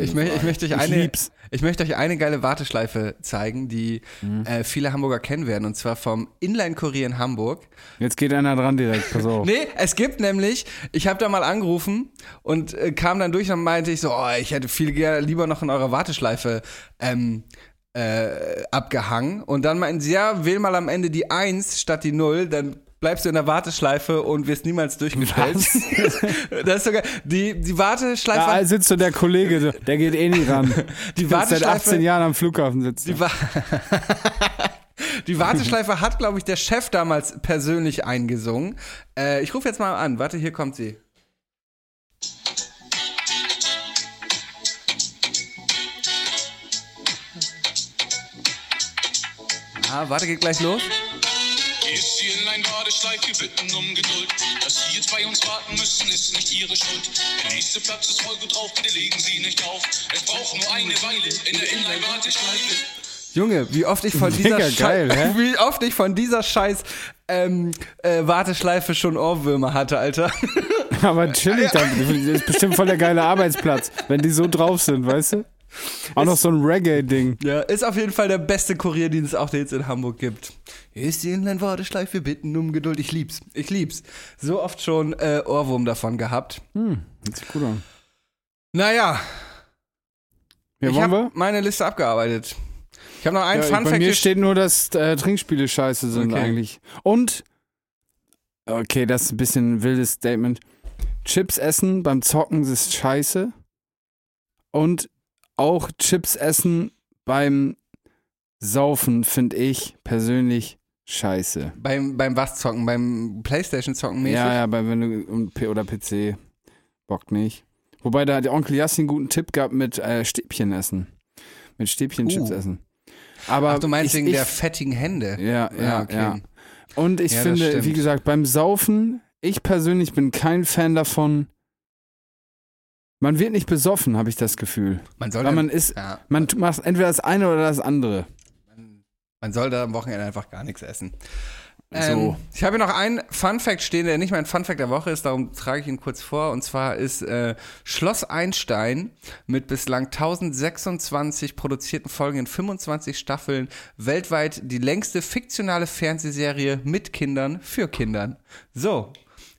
Speaker 2: Ich, mö ich, möchte euch
Speaker 3: Ich
Speaker 2: eine,
Speaker 3: lieb's.
Speaker 2: ich möchte euch eine geile Warteschleife zeigen, die
Speaker 3: Mhm.
Speaker 2: äh, viele Hamburger kennen werden, und zwar vom Inline-Kurier in Hamburg.
Speaker 3: Jetzt geht einer dran direkt, pass auf.
Speaker 2: Nee, es gibt nämlich, ich habe da mal angerufen und äh, kam dann durch und meinte ich so, oh, ich hätte viel lieber noch in eurer Warteschleife ähm, äh, abgehangen. Und dann meinten sie, ja, wähl mal am Ende die 1 statt die 0, dann bleibst du in der Warteschleife und wirst niemals durchgestellt. das ist sogar die, die Warteschleife.
Speaker 3: Da sitzt so der Kollege, der geht eh nie ran.
Speaker 2: Die
Speaker 3: Warteschleife, seit 18 Jahren am Flughafen sitzt.
Speaker 2: Die, Wa die Warteschleife hat, glaube ich, der Chef damals persönlich eingesungen. Äh, ich rufe jetzt mal an. Warte, hier kommt sie. Ah, warte, geht gleich los.
Speaker 7: Hier in ein Warteschleif, wir bitten um Geduld. Dass Sie jetzt bei uns warten müssen, ist nicht Ihre Schuld. Der nächste Platz ist voll gut drauf, bitte legen Sie nicht auf. Es braucht nur eine Weile in der Inline-Warteschleife.
Speaker 2: Junge, wie oft ich von dieser
Speaker 3: geil,
Speaker 2: Schei-
Speaker 3: hä?
Speaker 2: wie oft ich von dieser Scheiß ähm, äh, Warteschleife schon Ohrwürmer hatte, Alter.
Speaker 3: Aber chillig, dann. das ist bestimmt voll der geile Arbeitsplatz, wenn die so drauf sind, weißt du? Auch noch so ein Reggae-Ding.
Speaker 2: Ja, ist auf jeden Fall der beste Kurierdienst, auch den es in Hamburg gibt. Ist die Inline-Warteschleife, bitten um Geduld. Ich lieb's, ich lieb's. So oft schon äh, Ohrwurm davon gehabt.
Speaker 3: Hört sich gut an.
Speaker 2: Naja,
Speaker 3: Ja,
Speaker 2: ich habe meine Liste abgearbeitet. Ich habe noch einen
Speaker 3: Ja,
Speaker 2: Fun
Speaker 3: bei
Speaker 2: Fact.
Speaker 3: mir
Speaker 2: gesch-
Speaker 3: steht nur, dass äh, Trinkspiele scheiße sind
Speaker 2: Okay.
Speaker 3: eigentlich. Und, okay, das ist ein bisschen ein wildes Statement. Chips essen beim Zocken ist scheiße. Und auch Chips essen beim Saufen finde ich persönlich scheiße.
Speaker 2: beim, beim was zocken? Beim Playstation zocken mäßig?
Speaker 3: Ja, ja, bei wenn du oder PC bockt nicht. Wobei da der Onkel Yassin einen guten Tipp gehabt mit äh, Stäbchen essen. Mit Stäbchen Chips
Speaker 2: Uh.
Speaker 3: essen. Aber
Speaker 2: Ach, du meinst
Speaker 3: ich,
Speaker 2: wegen
Speaker 3: ich,
Speaker 2: der fettigen Hände.
Speaker 3: Ja, ja,
Speaker 2: okay.
Speaker 3: ja. Und ich
Speaker 2: Ja,
Speaker 3: finde, wie gesagt, beim Saufen, ich persönlich bin kein Fan davon. Man wird nicht besoffen, habe ich das Gefühl.
Speaker 2: Man soll,
Speaker 3: Weil man ist,
Speaker 2: ja,
Speaker 3: man macht entweder das eine oder das andere.
Speaker 2: man soll da am Wochenende einfach gar nichts essen.
Speaker 3: So.
Speaker 2: Ähm, ich habe hier noch einen Fun Fact stehen, der nicht mein Fun Fact der Woche ist, darum trage ich ihn kurz vor. Und zwar ist äh, Schloss Einstein mit bislang 1026 produzierten Folgen in 25 Staffeln weltweit die längste fiktionale Fernsehserie mit Kindern für Kindern. So.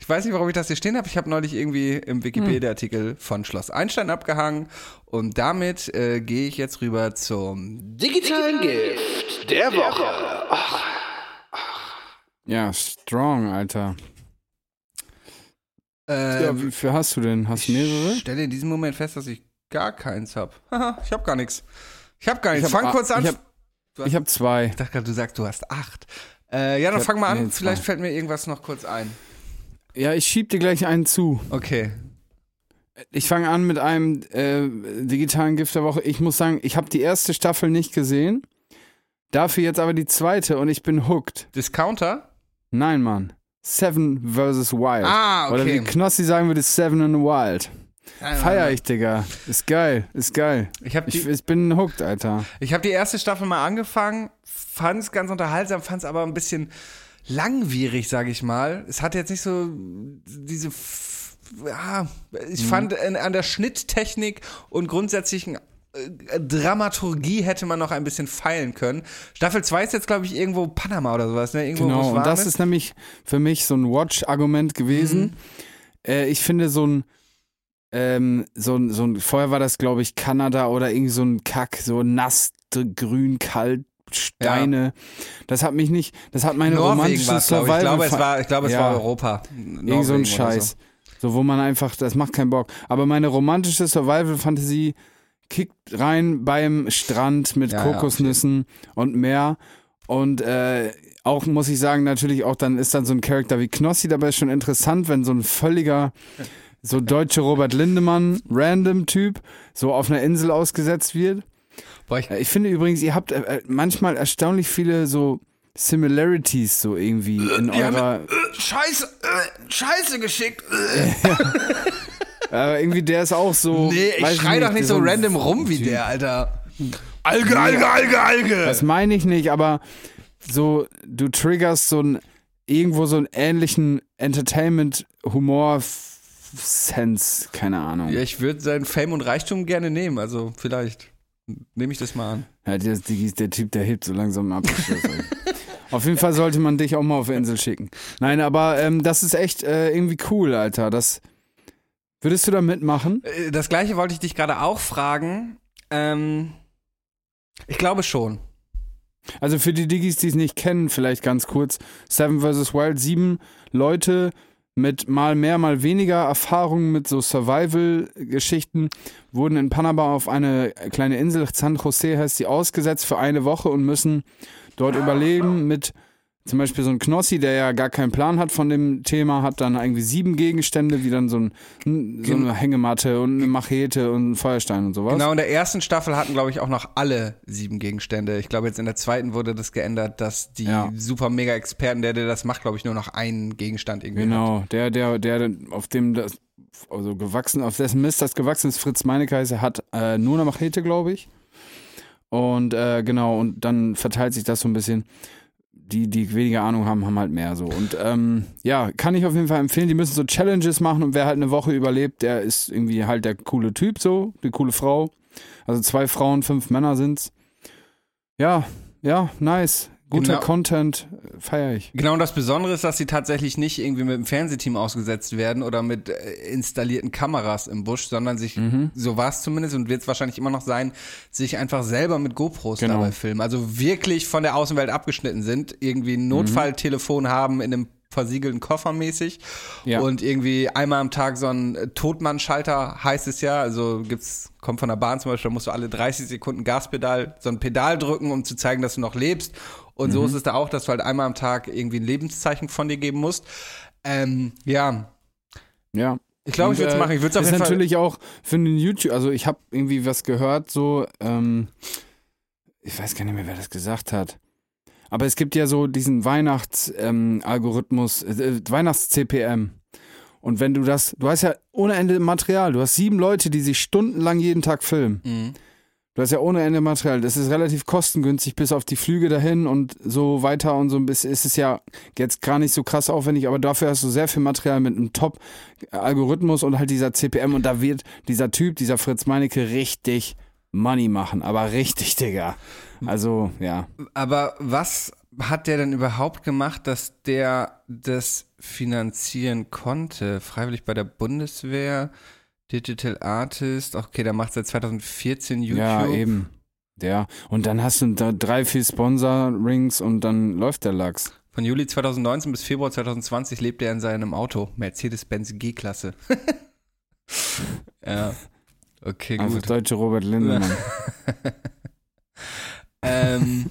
Speaker 2: Ich weiß nicht, warum ich das hier stehen habe. Ich habe neulich irgendwie im Wikipedia-Artikel von Schloss Einstein abgehangen. Und damit äh, gehe ich jetzt rüber zum
Speaker 4: Digitalen Gift der Woche.
Speaker 3: Ja, strong, Alter.
Speaker 2: äh,
Speaker 3: Ja, wie viel hast du denn? Hast du mehrere?
Speaker 2: Ich stelle in diesem Moment fest, dass ich gar keins habe. Haha, ich habe gar nichts. Ich habe gar nichts.
Speaker 3: Hab
Speaker 2: fang kurz an.
Speaker 3: Ich habe hab zwei.
Speaker 2: Ich dachte gerade, du sagst, du hast acht. Äh, ja, dann
Speaker 3: Ich
Speaker 2: fang mal an.
Speaker 3: nee.
Speaker 2: Vielleicht fällt mir irgendwas noch kurz ein.
Speaker 3: Ja, ich schieb dir gleich einen zu.
Speaker 2: Okay.
Speaker 3: Ich fange an mit einem äh, digitalen Gift der Woche. Ich muss sagen, ich habe die erste Staffel nicht gesehen. Dafür jetzt aber die zweite und ich bin hooked.
Speaker 2: Discounter?
Speaker 3: Nein, Mann. Seven vs. Wild.
Speaker 2: Ah,
Speaker 3: Oder wie
Speaker 2: okay.
Speaker 3: Knossi sagen würde, Seven in the Wild.
Speaker 2: Nein,
Speaker 3: Feier ich, Digga. Ist geil, ist geil.
Speaker 2: Ich habe
Speaker 3: Ich,
Speaker 2: die,
Speaker 3: ich bin hooked, Alter.
Speaker 2: ich hab die erste Staffel mal angefangen, fand es ganz unterhaltsam, fand es aber ein bisschen langwierig, sage ich mal. Es hatte jetzt nicht so diese. Ja, ich fand an, der Schnitttechnik und grundsätzlichen äh, Dramaturgie hätte man noch ein bisschen feilen können. Staffel 2 ist jetzt, glaube ich, irgendwo Panama oder sowas, ne? Irgendwo, wo
Speaker 3: Genau, und das ist nämlich für mich so ein Watch-Argument gewesen.
Speaker 2: Mhm.
Speaker 3: Äh, ich finde so ein, ähm, so ein, so ein, vorher war das, glaube ich, Kanada oder irgendwie so ein Kack, so nass, grün, kalt, Steine. Das hat mich nicht, das hat meine
Speaker 2: Norwegen
Speaker 3: romantische
Speaker 2: glaube ich. Glaube, es
Speaker 3: Survival-
Speaker 2: war, ich glaube, es
Speaker 3: Ja.
Speaker 2: war Europa.
Speaker 3: Irgend so ein
Speaker 2: Norwegen
Speaker 3: Scheiß. So. wo man einfach, das macht keinen Bock. Aber meine romantische Survival-Fantasie kickt rein beim Strand mit
Speaker 2: Ja, ja,
Speaker 3: Kokosnüssen und Meer. Und äh, auch, muss ich sagen, natürlich auch, dann ist dann so ein Charakter wie Knossi dabei schon interessant, wenn so ein völliger, so deutsche Robert Lindemann, random Typ, so auf einer Insel ausgesetzt wird.
Speaker 2: Boah, ich,
Speaker 3: Äh, Ich finde übrigens, ihr habt äh, manchmal erstaunlich viele so Similarities so irgendwie in eurer.
Speaker 2: Scheiße, äh, Scheiße geschickt.
Speaker 3: Aber irgendwie der ist auch so.
Speaker 2: Nee, ich schrei doch nicht so random rum wie der, Alter. Alge, Alge, Alge, Alge.
Speaker 3: Das meine ich nicht, aber so, du triggerst so ein, irgendwo so einen ähnlichen Entertainment-Humor-Sense, keine Ahnung.
Speaker 2: Ja,
Speaker 3: Ja,
Speaker 2: ich würde seinen Fame und Reichtum gerne nehmen, also vielleicht nehme ich das mal an.
Speaker 3: der, der, der Typ, der hebt so langsam ab. auf jeden Fall sollte man dich auch mal auf die Insel schicken. Nein, aber ähm, das ist echt äh, irgendwie cool, Alter. Das würdest du da mitmachen?
Speaker 2: Äh, Das gleiche wollte ich dich gerade auch fragen. Ähm, ich glaube schon.
Speaker 3: Also für die Diggis, die es nicht kennen, vielleicht ganz kurz. Seven vs. Wild, sieben Leute mit mal mehr, mal weniger Erfahrung mit so Survival-Geschichten wurden in Panama auf eine kleine Insel, San Jose heißt sie, ausgesetzt für eine Woche und müssen dort überleben mit Zum Beispiel so ein Knossi, der ja gar keinen Plan hat von dem Thema, hat dann irgendwie sieben Gegenstände, wie dann so, ein, so eine Hängematte und eine Machete und ein Feuerstein und sowas.
Speaker 2: Genau, in der ersten Staffel hatten, glaube ich, auch noch alle sieben Gegenstände. Ich glaube, jetzt in der zweiten wurde das geändert, dass die
Speaker 3: Ja.
Speaker 2: super mega Experten, der, der das macht, glaube ich, nur noch einen Gegenstand irgendwie hat.
Speaker 3: Genau, der, der, der, auf dem das, also gewachsen, auf dessen Mist das gewachsen ist, Fritz Meinecke heißt, er hat äh, nur eine Machete, glaube ich. Und äh, genau, und dann verteilt sich das so ein bisschen. Die, die weniger Ahnung haben, haben halt mehr so. Und ähm, ja, kann ich auf jeden Fall empfehlen. Die müssen so Challenges machen und wer halt eine Woche überlebt, der ist irgendwie halt der coole Typ so, die coole Frau. Also zwei Frauen, fünf Männer sind's. Ja, ja, nice. Guter
Speaker 2: Genau.
Speaker 3: Content, feiere ich.
Speaker 2: Genau, und das Besondere ist, dass sie tatsächlich nicht irgendwie mit dem Fernsehteam ausgesetzt werden oder mit äh, installierten Kameras im Busch, sondern sich,
Speaker 3: Mhm.
Speaker 2: so war es zumindest und wird es wahrscheinlich immer noch sein, sich einfach selber mit GoPros
Speaker 3: Genau.
Speaker 2: dabei filmen. Also wirklich von der Außenwelt abgeschnitten sind, irgendwie ein Notfalltelefon haben in einem versiegelten Koffer mäßig
Speaker 3: Ja.
Speaker 2: und irgendwie einmal am Tag so ein äh, Totmannschalter heißt es ja, also gibt's, kommt von der Bahn zum Beispiel, da musst du alle 30 Sekunden Gaspedal, so ein Pedal drücken, um zu zeigen, dass du noch lebst und
Speaker 3: Mhm.
Speaker 2: so ist es da auch, dass du halt einmal am Tag irgendwie ein Lebenszeichen von dir geben musst. Ähm, ja,
Speaker 3: Ja.
Speaker 2: ich glaube, ich würde es
Speaker 3: äh,
Speaker 2: machen. Ich würde es auf
Speaker 3: ist
Speaker 2: jeden Fall.
Speaker 3: natürlich auch für den YouTube, also ich habe irgendwie was gehört, so, ähm, ich weiß gar nicht mehr, wer das gesagt hat. Aber es gibt ja so diesen Weihnachts-Algorithmus, äh, Weihnachts-CPM. Und wenn du das, du hast ja ohne Ende Material, du hast sieben Leute, die sich stundenlang jeden Tag filmen.
Speaker 2: Mhm.
Speaker 3: Du hast ja ohne Ende Material. Das ist relativ kostengünstig, bis auf die Flüge dahin und so weiter und so. Ist es ja jetzt gar nicht so krass aufwendig, aber dafür hast du sehr viel Material mit einem Top-Algorithmus und halt dieser CPM. Und da wird dieser Typ, dieser Fritz Meinecke, richtig Money machen. Aber richtig, Digga. Also, ja.
Speaker 2: Aber was hat der denn überhaupt gemacht, dass der das finanzieren konnte? Freiwillig bei der Bundeswehr, Digital Artist, okay, der macht seit 2014 YouTube.
Speaker 3: Ja, eben. Ja. Und dann hast du da drei, vier Sponsor-Rings und dann läuft der Lachs.
Speaker 2: Von Juli 2019 bis Februar 2020 lebt er in seinem Auto, Mercedes-Benz G-Klasse. ja. Okay,
Speaker 3: Einfach
Speaker 2: gut.
Speaker 3: deutsche Robert Lindemann.
Speaker 2: ähm,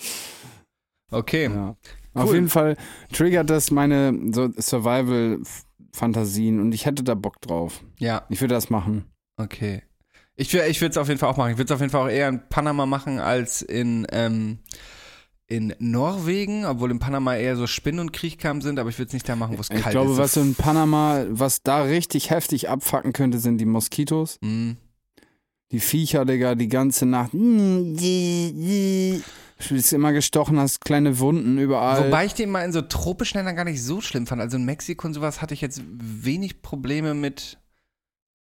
Speaker 2: okay.
Speaker 3: Ja. Auf
Speaker 2: Cool.
Speaker 3: jeden Fall triggert das meine so Survival-Fantasien und ich hätte da Bock drauf.
Speaker 2: Ja,
Speaker 3: Ich würde das machen.
Speaker 2: okay. Ich, ich würde es auf jeden Fall auch machen. Ich würde es auf jeden Fall auch eher in Panama machen als in, ähm, in Norwegen, obwohl in Panama eher so Spinnen und Kriechkamm sind, aber ich würde es nicht da machen, wo es
Speaker 3: Ich
Speaker 2: kalt
Speaker 3: glaube,
Speaker 2: ist.
Speaker 3: was in Panama, was da richtig heftig abfacken könnte, sind die Moskitos.
Speaker 2: Mhm.
Speaker 3: Die Viecher, Digga, die ganze Nacht. Du bist immer gestochen, hast kleine Wunden überall.
Speaker 2: Wobei ich den mal in so tropischen Ländern gar nicht so schlimm fand. Also in Mexiko und sowas hatte ich jetzt wenig Probleme mit.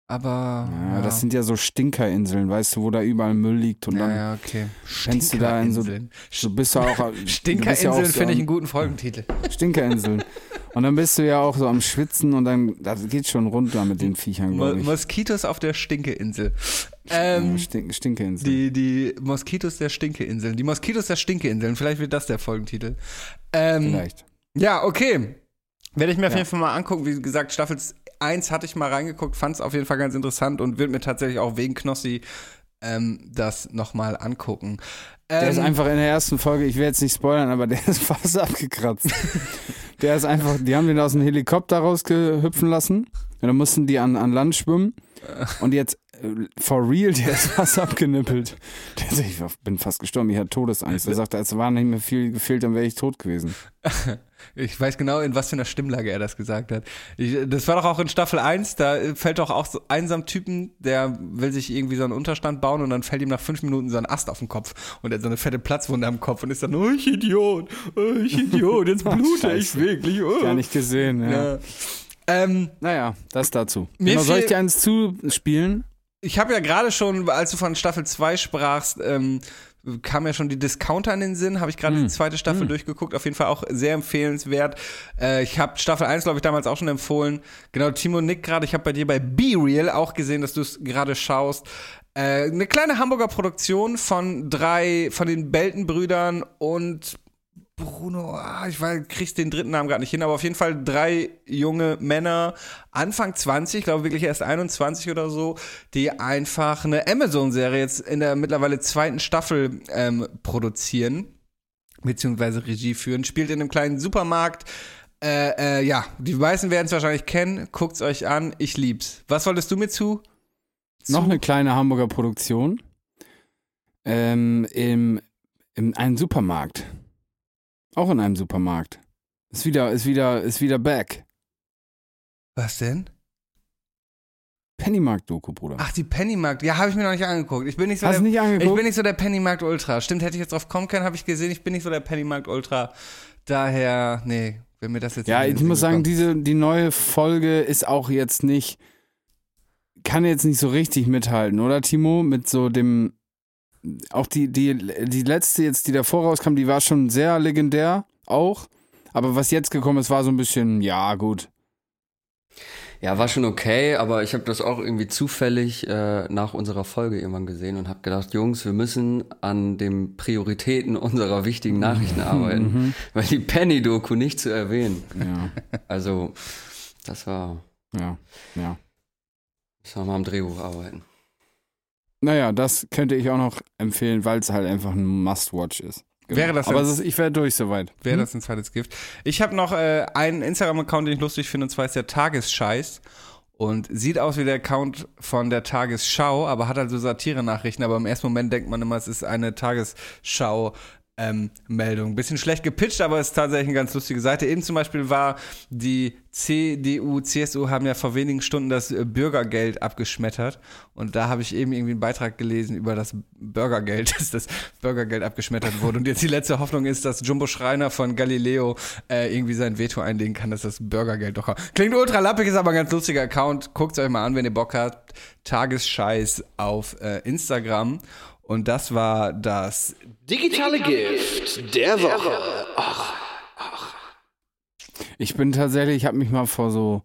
Speaker 2: Aber.
Speaker 3: ja, das sind ja so Stinkerinseln, weißt du, wo da überall Müll liegt und
Speaker 2: ja,
Speaker 3: dann
Speaker 2: ja, okay.
Speaker 3: Rennst du da in so-
Speaker 2: Stinkerinseln.
Speaker 3: so bist du auch. ja
Speaker 2: Stinkerinseln
Speaker 3: auch so
Speaker 2: finde ich einen guten Folgentitel.
Speaker 3: Stinkerinseln. Und dann bist du ja auch so am Schwitzen und dann das geht schon runter mit den Viechern, glaube ich.
Speaker 2: Moskitos auf der Stinkeinsel. Ähm,
Speaker 3: Stink Stinkeinsel.
Speaker 2: die, die Moskitos der Stinkeinseln. Die Moskitos der Stinkeinseln. Vielleicht wird das der Folgentitel. Ähm,
Speaker 3: Vielleicht.
Speaker 2: Ja, okay. Werde ich mir auf
Speaker 3: Ja.
Speaker 2: jeden Fall mal angucken. Wie gesagt, Staffel 1 hatte ich mal reingeguckt, fand es auf jeden Fall ganz interessant und würde mir tatsächlich auch wegen Knossi ähm, das nochmal angucken. Ähm,
Speaker 3: Der ist einfach in der ersten Folge, ich will jetzt nicht spoilern, aber der ist fast abgekratzt. der ist einfach, die haben den aus dem Helikopter rausgehüpfen lassen. Und dann mussten die an, an Land schwimmen. Und jetzt, äh, for real, der ist fast abgenippelt. Der ich bin fast gestorben, ich hatte Todesangst. Er sagte, es war nicht mehr viel gefehlt, dann wäre ich tot gewesen.
Speaker 2: Ich weiß genau, in was für einer Stimmlage er das gesagt hat. Ich, das war doch auch in Staffel 1, da fällt doch auch so einsam Typen, der will sich irgendwie so einen Unterstand bauen und dann fällt ihm nach fünf Minuten so ein Ast auf den Kopf und er hat so eine fette Platzwunde am Kopf und ist dann, oh, ich Idiot, oh, ich Idiot, jetzt blute ich wirklich. Oh.
Speaker 3: Gar nicht gesehen, ja.
Speaker 2: Ja. Ähm,
Speaker 3: Naja, das dazu. Genau, soll ich dir eins zuspielen?
Speaker 2: Ich habe ja gerade schon, als du von Staffel 2 sprachst, ähm, kam ja schon die Discounter in den Sinn, habe ich gerade die zweite Staffel durchgeguckt, auf jeden Fall auch sehr empfehlenswert. Äh, ich habe Staffel 1, glaube ich, damals auch schon empfohlen. Genau, Timo Nick gerade, ich habe bei dir bei Be Real auch gesehen, dass du es gerade schaust. Äh, eine kleine Hamburger Produktion von drei, von den Belton-Brüdern und Bruno, ah, ich weiß, den dritten Namen gerade nicht hin, aber auf jeden Fall drei junge Männer, Anfang 20, ich glaube wirklich erst 21 oder so, die einfach eine Amazon-Serie jetzt in der mittlerweile zweiten Staffel ähm, produzieren. beziehungsweise Regie führen, spielt in einem kleinen Supermarkt. Äh, äh, ja, die meisten werden es wahrscheinlich kennen. Guckt's euch an. Ich lieb's. Was wolltest du mir zu?
Speaker 3: Noch eine kleine Hamburger Produktion. Ähm, im, in einem Supermarkt. Auch in einem Supermarkt. Ist wieder, ist wieder, ist wieder back.
Speaker 2: Was denn?
Speaker 3: Pennymarkt-Doku, Bruder.
Speaker 2: Ach, die Pennymarkt. Ja, habe ich mir noch nicht angeguckt. Ich bin nicht so
Speaker 3: Hast
Speaker 2: der,
Speaker 3: nicht angeguckt?
Speaker 2: Ich bin nicht so der Pennymarkt Ultra. Stimmt, hätte ich jetzt drauf kommen können, habe ich gesehen. Ich bin nicht so der Pennymarkt Ultra. Daher, nee, wenn mir das jetzt
Speaker 3: Ja, ich muss sagen, diese, die neue Folge ist auch jetzt nicht, kann jetzt nicht so richtig mithalten, oder Timo? Mit so dem, auch die, die, die letzte jetzt, die davor rauskam, die war schon sehr legendär, auch. Aber was jetzt gekommen ist, war so ein bisschen, ja, gut.
Speaker 6: Ja, war schon okay, aber ich habe das auch irgendwie zufällig äh, nach unserer Folge irgendwann gesehen und habe gedacht, Jungs, wir müssen an den Prioritäten unserer wichtigen Nachrichten arbeiten, weil die Penny-Doku nicht zu erwähnen.
Speaker 3: Ja,
Speaker 6: Also, das war,
Speaker 3: ja, ja.
Speaker 6: das war mal am Drehbuch arbeiten.
Speaker 3: Naja, das könnte ich auch noch empfehlen, weil es halt einfach ein Must-Watch ist. Genau.
Speaker 2: Wäre das
Speaker 3: Aber ist, ich wäre durch soweit.
Speaker 2: Wäre das ein zweites Gift. Ich habe noch äh, einen Instagram-Account, den ich lustig finde, und zwar ist der Tagesscheiß. Und sieht aus wie der Account von der Tagesschau, aber hat halt so Satire-Nachrichten. Aber im ersten Moment denkt man immer, es ist eine Tagesschau. Ähm, Meldung. Bisschen schlecht gepitcht, aber es ist tatsächlich eine ganz lustige Seite. Eben zum Beispiel war die CDU, CSU haben ja vor wenigen Stunden das äh, Bürgergeld abgeschmettert. Und da habe ich eben irgendwie einen Beitrag gelesen über das Bürgergeld, dass das Bürgergeld abgeschmettert wurde. Und jetzt die letzte Hoffnung ist, dass Jumbo Schreiner von Galileo äh, irgendwie sein Veto einlegen kann, dass das Bürgergeld doch Klingt ultra lappig, ist aber ein ganz lustiger Account. Guckt euch mal an, wenn ihr Bock habt. Tagesscheiß auf äh, Instagram. Und das war das
Speaker 4: Digitale Gift der Woche.
Speaker 3: Ich bin tatsächlich, ich habe mich mal vor so,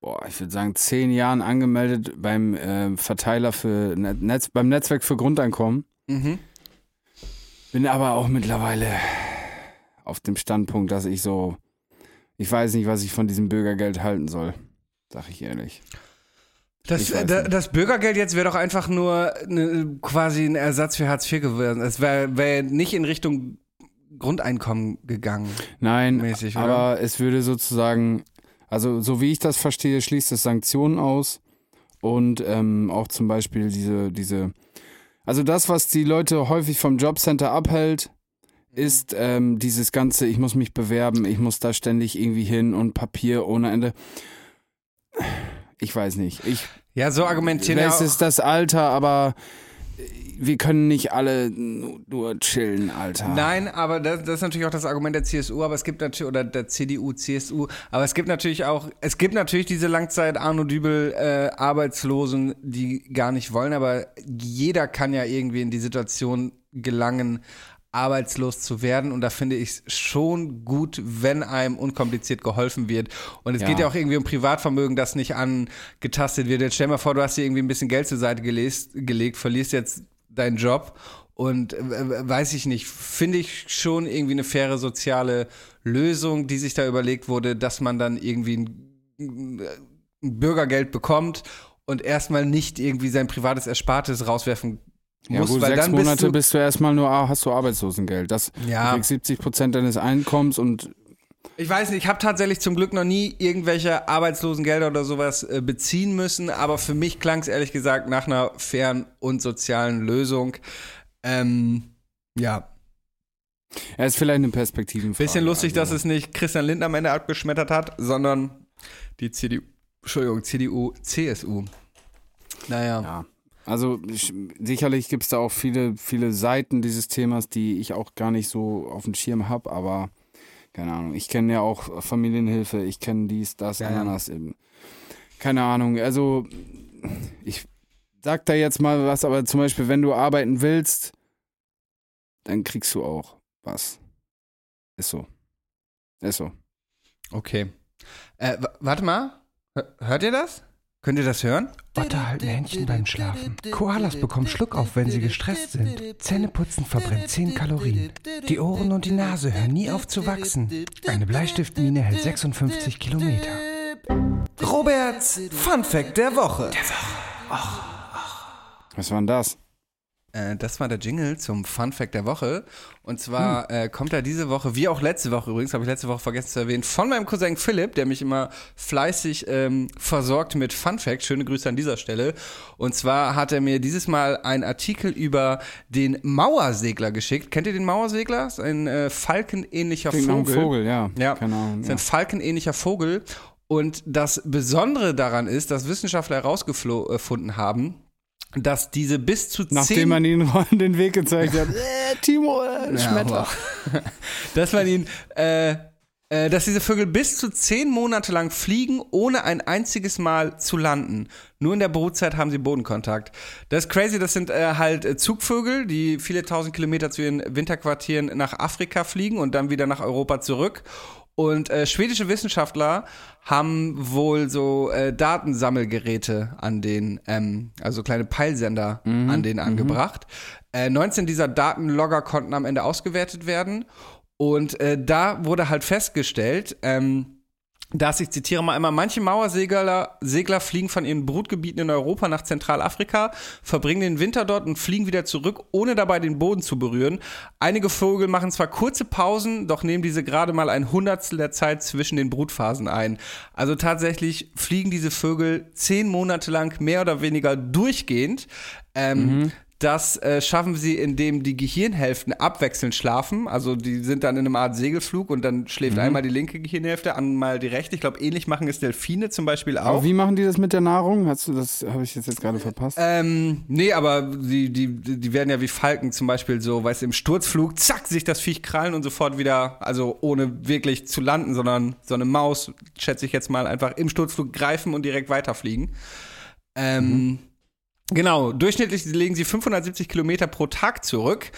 Speaker 3: boah, ich würde sagen, zehn Jahren angemeldet beim äh, Verteiler für Net Netz, beim Netzwerk für Grundeinkommen.
Speaker 2: Mhm.
Speaker 3: Bin aber auch mittlerweile auf dem Standpunkt, dass ich so, ich weiß nicht, was ich von diesem Bürgergeld halten soll. Sag ich ehrlich.
Speaker 2: Das, das Bürgergeld jetzt wäre doch einfach nur ne, quasi ein Ersatz für Hartz IV gewesen. Es wäre wär nicht in Richtung Grundeinkommen gegangen.
Speaker 3: Nein,
Speaker 2: Mäßig,
Speaker 3: aber es würde sozusagen, also so wie ich das verstehe, schließt es Sanktionen aus und ähm, auch zum Beispiel diese, diese, also das, was die Leute häufig vom Jobcenter abhält, ist ähm, dieses ganze, ich muss mich bewerben, ich muss da ständig irgendwie hin und Papier ohne Ende. Ich weiß nicht. Ich
Speaker 2: Ja, so argumentieren auch,
Speaker 3: ist das Alter, aber wir können nicht alle nur nur chillen, Alter.
Speaker 2: Nein, aber das, das ist natürlich auch das Argument der CSU, aber es gibt natürlich, oder der CDU, CSU, aber es gibt natürlich auch, es gibt natürlich diese Langzeit Arno Dübel äh, Arbeitslosen, die gar nicht wollen, aber jeder kann ja irgendwie in die Situation gelangen, arbeitslos zu werden und da finde ich es schon gut, wenn einem unkompliziert geholfen wird und es
Speaker 3: Ja.
Speaker 2: geht ja auch irgendwie um Privatvermögen, das nicht angetastet wird. Jetzt stell mal vor, du hast dir irgendwie ein bisschen Geld zur Seite gelest, gelegt, verlierst jetzt deinen Job und äh, weiß ich nicht, finde ich schon irgendwie eine faire soziale Lösung, die sich da überlegt wurde, dass man dann irgendwie ein, ein Bürgergeld bekommt und erstmal nicht irgendwie sein privates Erspartes rauswerfen
Speaker 3: Ja
Speaker 2: muss,
Speaker 3: gut, sechs
Speaker 2: dann bist
Speaker 3: Monate
Speaker 2: du,
Speaker 3: bist du erstmal nur, ah, hast du Arbeitslosengeld. Das
Speaker 2: Ja.
Speaker 3: kriegst 70 Prozent deines Einkommens und
Speaker 2: Ich weiß nicht, ich habe tatsächlich zum Glück noch nie irgendwelche Arbeitslosengelder oder sowas äh, beziehen müssen, aber für mich klang es ehrlich gesagt nach einer fairen und sozialen Lösung. Ähm, ja,
Speaker 3: er ist vielleicht eine Perspektivenfrage.
Speaker 2: bisschen lustig, dass
Speaker 3: also.
Speaker 2: es nicht Christian Lindner am Ende abgeschmettert hat, sondern die CDU, Entschuldigung, CDU, CSU. Naja.
Speaker 3: Ja. Also ich, sicherlich gibt es da auch viele, viele Seiten dieses Themas, die ich auch gar nicht so auf dem Schirm habe, aber keine Ahnung. Ich kenne ja auch Familienhilfe, ich kenne dies, das,
Speaker 2: Ja, ja.
Speaker 3: Ananas. eben. Keine Ahnung. Also ich sag da jetzt mal was, aber zum Beispiel, wenn du arbeiten willst, dann kriegst du auch was. Ist so. Ist so.
Speaker 2: Okay. Äh, warte mal. Hör- Hört ihr das? Könnt ihr das hören?
Speaker 8: Otter halten Händchen beim Schlafen. Koalas bekommen Schluckauf, wenn sie gestresst sind. Zähneputzen verbrennt 10 Kalorien. Die Ohren und die Nase hören nie auf zu wachsen. Eine Bleistiftmine hält 56 Kilometer.
Speaker 2: Roberts Fun Fact der Woche.
Speaker 3: Was war denn das?
Speaker 2: Äh, das war der Jingle zum Fun Fact der Woche. Und zwar äh, kommt er diese Woche, wie auch letzte Woche übrigens, habe ich letzte Woche vergessen zu erwähnen, von meinem Cousin Philipp, der mich immer fleißig ähm, versorgt mit Fun Fact. Schöne Grüße an dieser Stelle. Und zwar hat er mir dieses Mal einen Artikel über den Mauersegler geschickt. Kennt ihr den Mauersegler? Das ist ein äh, falkenähnlicher
Speaker 3: nach einem
Speaker 2: Vogel.
Speaker 3: Vogel, ja.
Speaker 2: Ja,
Speaker 3: Ahnung.
Speaker 2: das ist
Speaker 3: Ja.
Speaker 2: ein falkenähnlicher Vogel. Und das Besondere daran ist, dass Wissenschaftler herausgefunden haben, dass diese bis zu zehn
Speaker 3: Nachdem man ihnen den Weg gezeigt hat. Äh, Timo, äh, Schmettler.
Speaker 2: Ja, dass man ihn, äh, äh, dass diese Vögel bis zu zehn Monate lang fliegen, ohne ein einziges Mal zu landen. Nur in der Brutzeit haben sie Bodenkontakt. Das ist crazy, das sind äh, halt äh, Zugvögel, die viele tausend Kilometer zu ihren Winterquartieren nach Afrika fliegen und dann wieder nach Europa zurück. Und äh, schwedische Wissenschaftler haben wohl so äh, Datensammelgeräte an den, ähm, also kleine Peilsender an denen angebracht. Äh, 19 dieser Datenlogger konnten am Ende ausgewertet werden. Und äh, da wurde halt festgestellt, ähm, dass ich zitiere mal einmal, manche Mauersegler Segler fliegen von ihren Brutgebieten in Europa nach Zentralafrika, verbringen den Winter dort und fliegen wieder zurück, ohne dabei den Boden zu berühren. Einige Vögel machen zwar kurze Pausen, doch nehmen diese gerade mal ein Hundertstel der Zeit zwischen den Brutphasen ein. Also tatsächlich fliegen diese Vögel zehn Monate lang mehr oder weniger durchgehend. Ähm, Das äh, schaffen sie, indem die Gehirnhälften abwechselnd schlafen. Also die sind dann in einem Art Segelflug und dann schläft einmal die linke Gehirnhälfte, einmal die rechte. Ich glaube, ähnlich machen es Delfine zum Beispiel auch.
Speaker 3: Aber wie machen die das mit der Nahrung? Hast du das, habe ich jetzt, jetzt gerade verpasst?
Speaker 2: Ähm, nee, aber die, die, die werden ja wie Falken zum Beispiel so, weißt du, im Sturzflug, zack, sich das Viech krallen und sofort wieder, also ohne wirklich zu landen, sondern so eine Maus, schätze ich jetzt mal, einfach im Sturzflug greifen und direkt weiterfliegen. Ähm, Genau, durchschnittlich legen sie 570 Kilometer pro Tag zurück.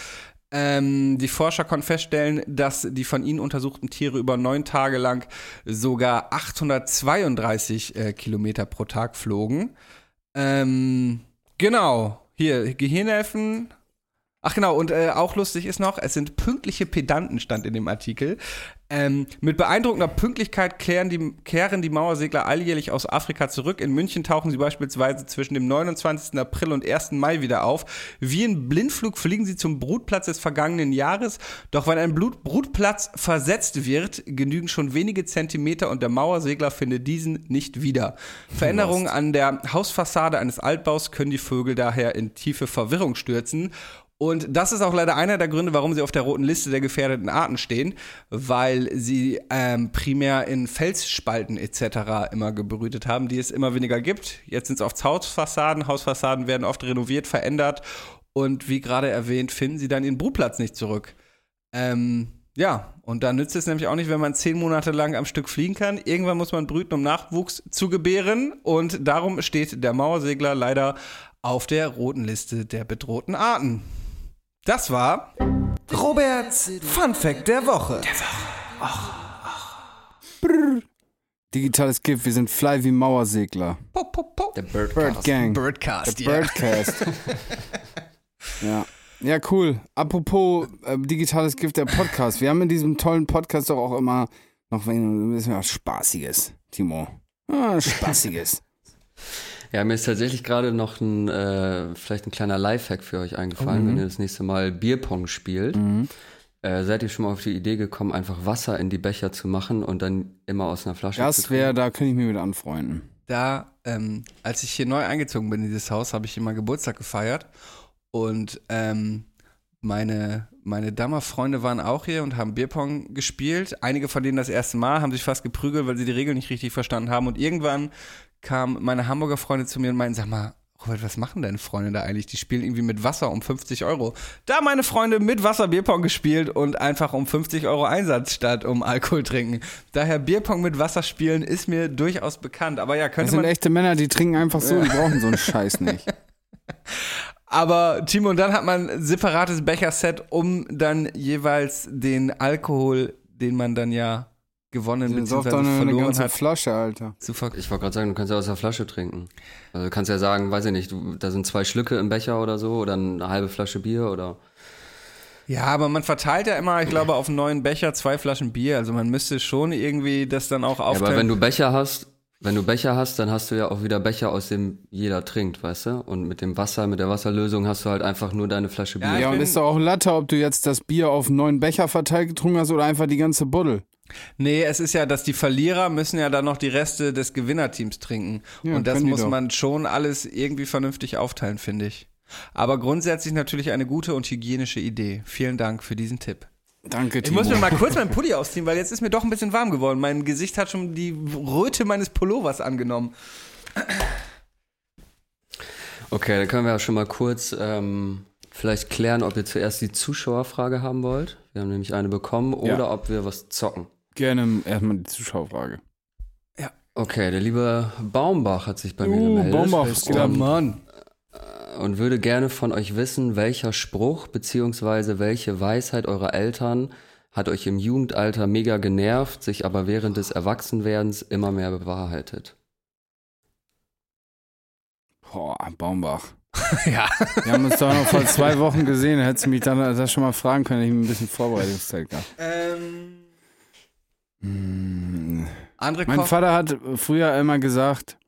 Speaker 2: Ähm, die Forscher konnten feststellen, dass die von ihnen untersuchten Tiere über neun Tage lang sogar 832 äh, Kilometer pro Tag flogen. Ähm, genau, hier, Gehirnhälften. Ach genau, und äh, auch lustig ist noch, es sind pünktliche Pedanten, stand in dem Artikel. Ähm, mit beeindruckender Pünktlichkeit kehren die, kehren die Mauersegler alljährlich aus Afrika zurück. In München tauchen sie beispielsweise zwischen dem 29. April und 1. Mai wieder auf. Wie im Blindflug fliegen sie zum Brutplatz des vergangenen Jahres. Doch wenn ein Blut Brutplatz versetzt wird, genügen schon wenige Zentimeter und der Mauersegler findet diesen nicht wieder. Veränderungen an der Hausfassade eines Altbaus können die Vögel daher in tiefe Verwirrung stürzen. Und das ist auch leider einer der Gründe, warum sie auf der roten Liste der gefährdeten Arten stehen, weil sie ähm, primär in Felsspalten etc. immer gebrütet haben, die es immer weniger gibt. Jetzt sind es oft Hausfassaden. Hausfassaden werden oft renoviert, verändert und wie gerade erwähnt, finden sie dann ihren Brutplatz nicht zurück. Ähm, ja, und da nützt es nämlich auch nicht, wenn man zehn Monate lang am Stück fliegen kann. Irgendwann muss man brüten, um Nachwuchs zu gebären. Und darum steht der Mauersegler leider auf der roten Liste der bedrohten Arten. Das war
Speaker 8: Roberts Fun Fact der Woche.
Speaker 3: Digitales Gift, wir sind fly wie Mauersegler.
Speaker 2: po, po, po.
Speaker 6: Der Birdcast.
Speaker 3: Bird Gang.
Speaker 2: Birdcast.
Speaker 3: Der
Speaker 2: ja.
Speaker 3: Birdcast. ja. Ja, cool. Apropos äh, digitales Gift, der Podcast. Wir haben in diesem tollen Podcast doch auch immer noch ein bisschen was Spaßiges, Timo. Ah, Spaßiges.
Speaker 6: Ja, mir ist tatsächlich gerade noch ein, äh, vielleicht ein kleiner Lifehack für euch eingefallen, wenn ihr das nächste Mal Bierpong spielt. Äh, seid ihr schon mal auf die Idee gekommen, einfach Wasser in die Becher zu machen und dann immer aus einer Flasche zu
Speaker 3: Das wäre, da könnte ich mich mit anfreunden.
Speaker 2: da, ähm, als ich hier neu eingezogen bin in dieses Haus, habe ich immer Geburtstag gefeiert. Und ähm, meine, meine Dammer-Freunde waren auch hier und haben Bierpong gespielt. Einige von denen das erste Mal haben sich fast geprügelt, weil sie die Regeln nicht richtig verstanden haben. Und irgendwann kamen meine Hamburger Freunde zu mir und meinten, sag mal, Robert, was machen deine Freunde da eigentlich? Die spielen irgendwie mit Wasser um 50 Euro. Da haben meine Freunde mit Wasser Bierpong gespielt und einfach um 50 Euro Einsatz statt um Alkohol trinken. Daher Bierpong mit Wasser spielen ist mir durchaus bekannt. Aber ja,
Speaker 3: Das
Speaker 2: könnte
Speaker 3: sind
Speaker 2: man.
Speaker 3: echte Männer, die trinken einfach so, die brauchen so einen Scheiß nicht.
Speaker 2: Aber Timo, und dann hat man ein separates Becherset, um dann jeweils den Alkohol, den man dann ja gewonnen bzw.
Speaker 3: doch eine, eine
Speaker 2: verloren
Speaker 3: ganze
Speaker 2: hat,
Speaker 3: Flasche, Alter.
Speaker 2: zu ver
Speaker 6: Ich wollte gerade sagen, du kannst ja aus der Flasche trinken. Also du kannst ja sagen, weiß ich nicht, du, da sind zwei Schlücke im Becher oder so oder eine halbe Flasche Bier oder.
Speaker 2: Ja, aber man verteilt ja immer, ich glaube, auf einen neuen Becher zwei Flaschen Bier. Also man müsste schon irgendwie das dann auch
Speaker 6: Ja,
Speaker 2: aufteilen.
Speaker 6: aber wenn du Becher hast, wenn du Becher hast, dann hast du ja auch wieder Becher, aus dem jeder trinkt, weißt du? Und mit dem Wasser, mit der Wasserlösung hast du halt einfach nur deine Flasche Bier.
Speaker 2: Ja,
Speaker 3: Ja, und ist doch auch Latte, ob du jetzt das Bier auf neun Becher verteilt getrunken hast oder einfach die ganze Buddel.
Speaker 2: Nee, es ist ja, dass die Verlierer müssen ja dann noch die Reste des Gewinnerteams trinken.
Speaker 3: Ja,
Speaker 2: und das muss
Speaker 3: doch.
Speaker 2: man schon alles irgendwie vernünftig aufteilen, finde ich. Aber grundsätzlich natürlich eine gute und hygienische Idee. Vielen Dank für diesen Tipp.
Speaker 3: Danke,
Speaker 2: Ich
Speaker 3: Timo.
Speaker 2: muss mir mal kurz meinen Pulli ausziehen, weil jetzt ist mir doch ein bisschen warm geworden. Mein Gesicht hat schon die Röte meines Pullovers angenommen.
Speaker 6: Okay, dann können wir ja schon mal kurz ähm, vielleicht klären, ob ihr zuerst die Zuschauerfrage haben wollt. Wir haben nämlich eine bekommen oder
Speaker 3: Ja.
Speaker 6: ob wir was zocken.
Speaker 3: Gerne erstmal die Zuschauerfrage.
Speaker 6: Okay, der liebe Baumbach hat sich bei mir
Speaker 3: Uh,
Speaker 6: gemeldet.
Speaker 3: Baumbach,
Speaker 6: und,
Speaker 3: geht ab.
Speaker 2: Mann.
Speaker 6: und würde gerne von euch wissen, welcher Spruch beziehungsweise welche Weisheit eurer Eltern hat euch im Jugendalter mega genervt, sich aber während des Erwachsenwerdens immer mehr bewahrheitet.
Speaker 3: Boah, Baumbach.
Speaker 2: Ja.
Speaker 3: Wir haben uns doch noch vor zwei Wochen gesehen. Hättest du mich dann das schon mal fragen können, hätte ich ein bisschen Vorbereitungszeit gehabt.
Speaker 2: Ähm,
Speaker 3: Hm.
Speaker 2: andere
Speaker 3: Mein
Speaker 2: Koch
Speaker 3: Vater hat früher immer gesagt,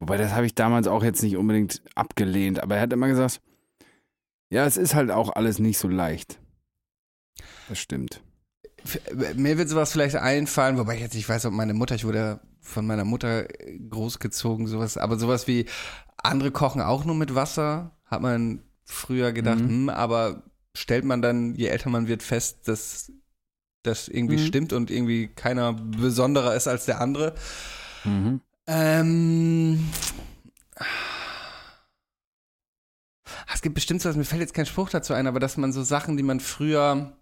Speaker 3: wobei das habe ich damals auch jetzt nicht unbedingt abgelehnt, aber er hat immer gesagt, ja, es ist halt auch alles nicht so leicht. Das stimmt.
Speaker 2: Mir wird sowas vielleicht einfallen, wobei ich jetzt nicht weiß, ob meine Mutter, ich wurde von meiner Mutter großgezogen, sowas, aber sowas wie andere kochen auch nur mit Wasser, hat man früher gedacht,
Speaker 3: Mhm.
Speaker 2: hm, aber stellt man dann, je älter man wird, fest, dass das irgendwie
Speaker 3: Mhm.
Speaker 2: stimmt und irgendwie keiner besonderer ist als der andere.
Speaker 3: Mhm.
Speaker 2: Ähm. Es gibt bestimmt so was, mir fällt jetzt kein Spruch dazu ein, aber dass man so Sachen, die man früher,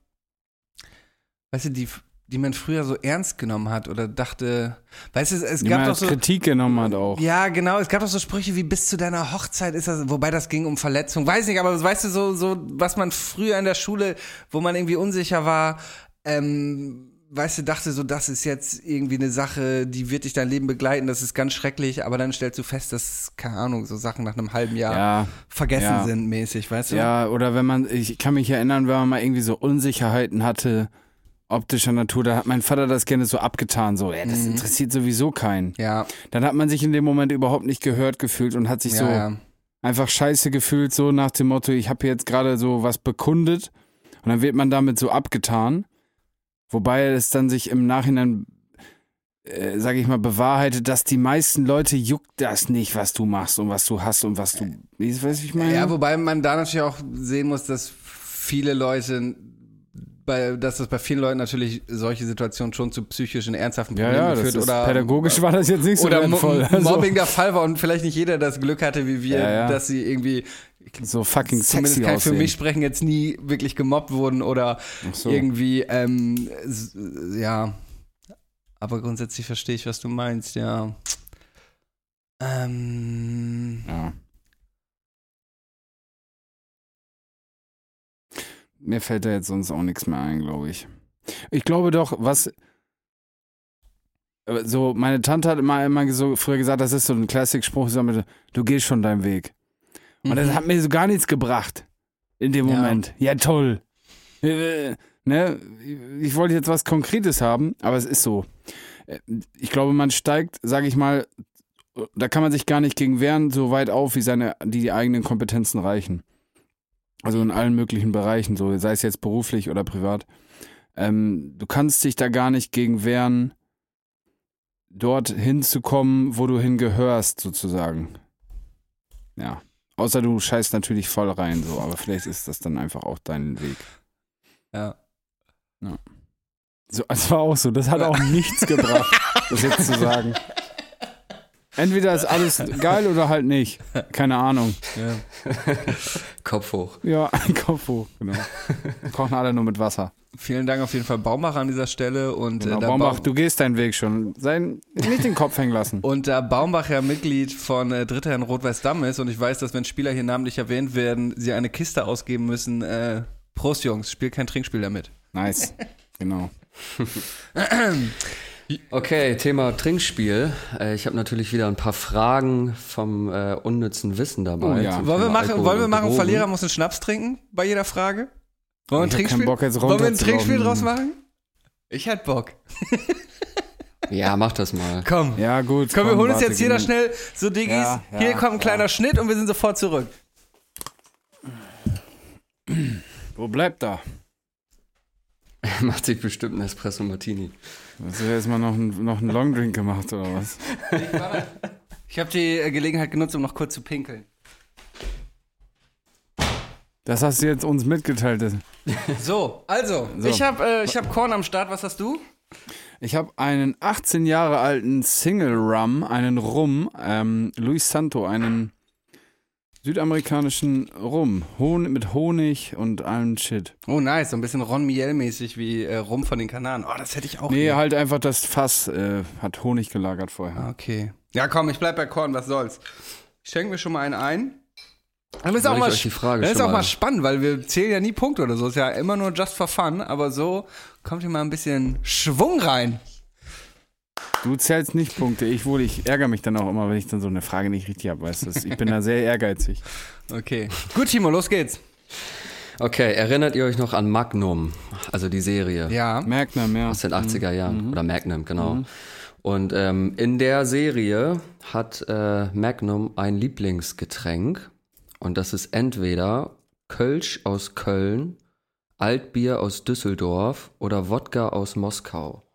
Speaker 2: weißt du, die, die man früher so ernst genommen hat oder dachte, weißt du, es,
Speaker 3: Die
Speaker 2: gab
Speaker 3: man
Speaker 2: doch so.
Speaker 3: Kritik genommen hat auch.
Speaker 2: Ja, genau, es gab doch so Sprüche wie bis zu deiner Hochzeit ist das, wobei das ging um Verletzung, weiß nicht, aber weißt du, so, so, was man früher in der Schule, wo man irgendwie unsicher war, ähm, weißt du, dachte so, das ist jetzt irgendwie eine Sache, die wird dich dein Leben begleiten, das ist ganz schrecklich, aber dann stellst du fest, dass, keine Ahnung, so Sachen nach einem halben Jahr
Speaker 3: Ja,
Speaker 2: vergessen
Speaker 3: ja.
Speaker 2: sind mäßig, weißt du?
Speaker 3: ja, oder wenn man, ich kann mich erinnern, wenn man mal irgendwie so Unsicherheiten hatte, optischer Natur, da hat mein Vater das gerne so abgetan, so, ja, das
Speaker 2: Mhm.
Speaker 3: interessiert sowieso keinen.
Speaker 2: Ja,
Speaker 3: Dann hat man sich in dem Moment überhaupt nicht gehört gefühlt und hat sich
Speaker 2: ja,
Speaker 3: so einfach scheiße gefühlt, so nach dem Motto, ich habe jetzt gerade so was bekundet und dann wird man damit so abgetan. Wobei es dann sich im Nachhinein, äh, sage ich mal, bewahrheitet, dass die meisten Leute juckt das nicht, was du machst und was du hast und was du, wie weiß ich meine?
Speaker 2: Ja, wobei man da natürlich auch sehen muss, dass viele Leute, bei, dass das bei vielen Leuten natürlich solche Situationen schon zu psychischen, ernsthaften
Speaker 3: ja,
Speaker 2: Problemen
Speaker 3: ja,
Speaker 2: geführt
Speaker 3: ist,
Speaker 2: oder
Speaker 3: pädagogisch war das jetzt nicht so
Speaker 2: oder
Speaker 3: wertvoll. Also,
Speaker 2: Mobbing der Fall war und vielleicht nicht jeder das Glück hatte wie wir,
Speaker 3: Ja, ja.
Speaker 2: dass sie irgendwie
Speaker 3: so fucking
Speaker 2: zumindest
Speaker 3: sexy
Speaker 2: kann ich für
Speaker 3: aussehen.
Speaker 2: mich sprechen jetzt nie wirklich gemobbt wurden oder
Speaker 3: so.
Speaker 2: irgendwie ähm, ja aber grundsätzlich verstehe ich was du meinst ja ähm,
Speaker 3: Ja. Mir fällt da jetzt sonst auch nichts mehr ein, glaube ich. Ich glaube doch, was. äh, So, meine Tante hat immer, immer so früher gesagt, das ist so ein Classic-Spruch, so mit, du gehst schon deinen Weg. Und das hat mir so gar nichts gebracht. In dem
Speaker 2: Mhm. Ja.
Speaker 3: Moment. Ja, toll. Äh, ne? Ich wollte jetzt was Konkretes haben, aber es ist so. Äh, Ich glaube, man steigt, sage ich mal, da kann man sich gar nicht gegen wehren, so weit auf, wie seine, die, die eigenen Kompetenzen reichen. Also in allen möglichen Bereichen, so sei es jetzt beruflich oder privat. Ähm, du kannst dich da gar nicht gegen wehren, dort hinzukommen, wo du hingehörst, sozusagen. Ja. Außer du scheißt natürlich voll rein, so, aber vielleicht ist das dann einfach auch dein Weg.
Speaker 2: ja
Speaker 3: So, es war auch so, das hat auch nichts gebracht, das jetzt zu sagen. Entweder ist alles geil oder halt nicht. Keine Ahnung.
Speaker 6: Kopf hoch.
Speaker 3: Ja, Kopf hoch, genau. Kochen alle nur mit Wasser.
Speaker 2: Vielen Dank auf jeden Fall Baumach an dieser Stelle und
Speaker 3: Genau,
Speaker 2: äh, da
Speaker 3: Baumbach,
Speaker 2: Baum-
Speaker 3: du gehst deinen Weg schon. Sein, nicht den Kopf hängen lassen.
Speaker 2: Und da Baumbach ja Mitglied von äh, Dritter in Rot-Weiß-Damm ist und ich weiß, dass wenn Spieler hier namentlich erwähnt werden, sie eine Kiste ausgeben müssen, äh, Prost Jungs, spiel kein Trinkspiel damit.
Speaker 3: Nice. Genau.
Speaker 6: Okay, Thema Trinkspiel. Äh, ich habe natürlich wieder ein paar Fragen vom äh, unnützen Wissen dabei.
Speaker 3: Oh ja.
Speaker 2: Wollen wir machen,
Speaker 6: Alkohol
Speaker 2: wollen wir machen. Verlierer muss einen Schnaps trinken bei jeder Frage? Wollen wir ein
Speaker 3: Ich
Speaker 2: Trinkspiel,
Speaker 3: Bock, jetzt
Speaker 2: wollen wir ein. Trinkspiel draus machen? Ich hätte Bock.
Speaker 6: Ja, mach das mal.
Speaker 2: Komm.
Speaker 3: Ja, gut.
Speaker 2: Komm, wir holen uns jetzt jeder schnell so Diggis.
Speaker 3: Ja, ja,
Speaker 2: Hier kommt ein
Speaker 3: ja.
Speaker 2: kleiner Schnitt und wir sind sofort zurück.
Speaker 3: Wo bleibt da?
Speaker 6: Macht sich bestimmt einen Espresso Martini.
Speaker 3: Hast du jetzt mal noch einen, noch einen Longdrink gemacht oder was?
Speaker 2: Ich habe die äh, Gelegenheit genutzt, um noch kurz zu pinkeln.
Speaker 3: Das hast du jetzt uns mitgeteilt.
Speaker 2: So, also,
Speaker 3: So.
Speaker 2: ich habe äh, ich hab Korn am Start. Was hast du?
Speaker 3: Ich habe einen 18 Jahre alten Single Rum, einen Rum, ähm, Luis Santo, einen südamerikanischen Rum. Hon mit Honig und allem Shit.
Speaker 2: Oh, nice. So ein bisschen Ron Miel-mäßig wie äh, Rum von den Kanaren. Oh, das hätte ich auch.
Speaker 3: Nee,
Speaker 2: gerne.
Speaker 3: halt einfach das Fass äh, hat Honig gelagert vorher.
Speaker 2: Okay. Ja, komm, ich bleib bei Korn. Was soll's? Ich schenke mir schon mal einen ein. Dann ist auch mal,
Speaker 6: euch die Frage
Speaker 2: das ist auch mal spannend, weil wir zählen ja nie Punkte oder so. Ist ja immer nur just for fun. Aber so kommt hier mal ein bisschen Schwung rein.
Speaker 3: Du zählst nicht Punkte. Ich wohl, ich ärgere mich dann auch immer, wenn ich dann so eine Frage nicht richtig habe, weißt du. Ich bin da sehr ehrgeizig.
Speaker 2: Okay. Gut, Timo, los geht's.
Speaker 6: Okay, erinnert ihr euch noch an Magnum, also die Serie
Speaker 2: Ja.
Speaker 3: Merkner mehr.
Speaker 6: aus den 80er Jahren? Oder Magnum, genau. Und ähm, in der Serie hat äh, Magnum ein Lieblingsgetränk. Und das ist entweder Kölsch aus Köln, Altbier aus Düsseldorf oder Wodka aus Moskau.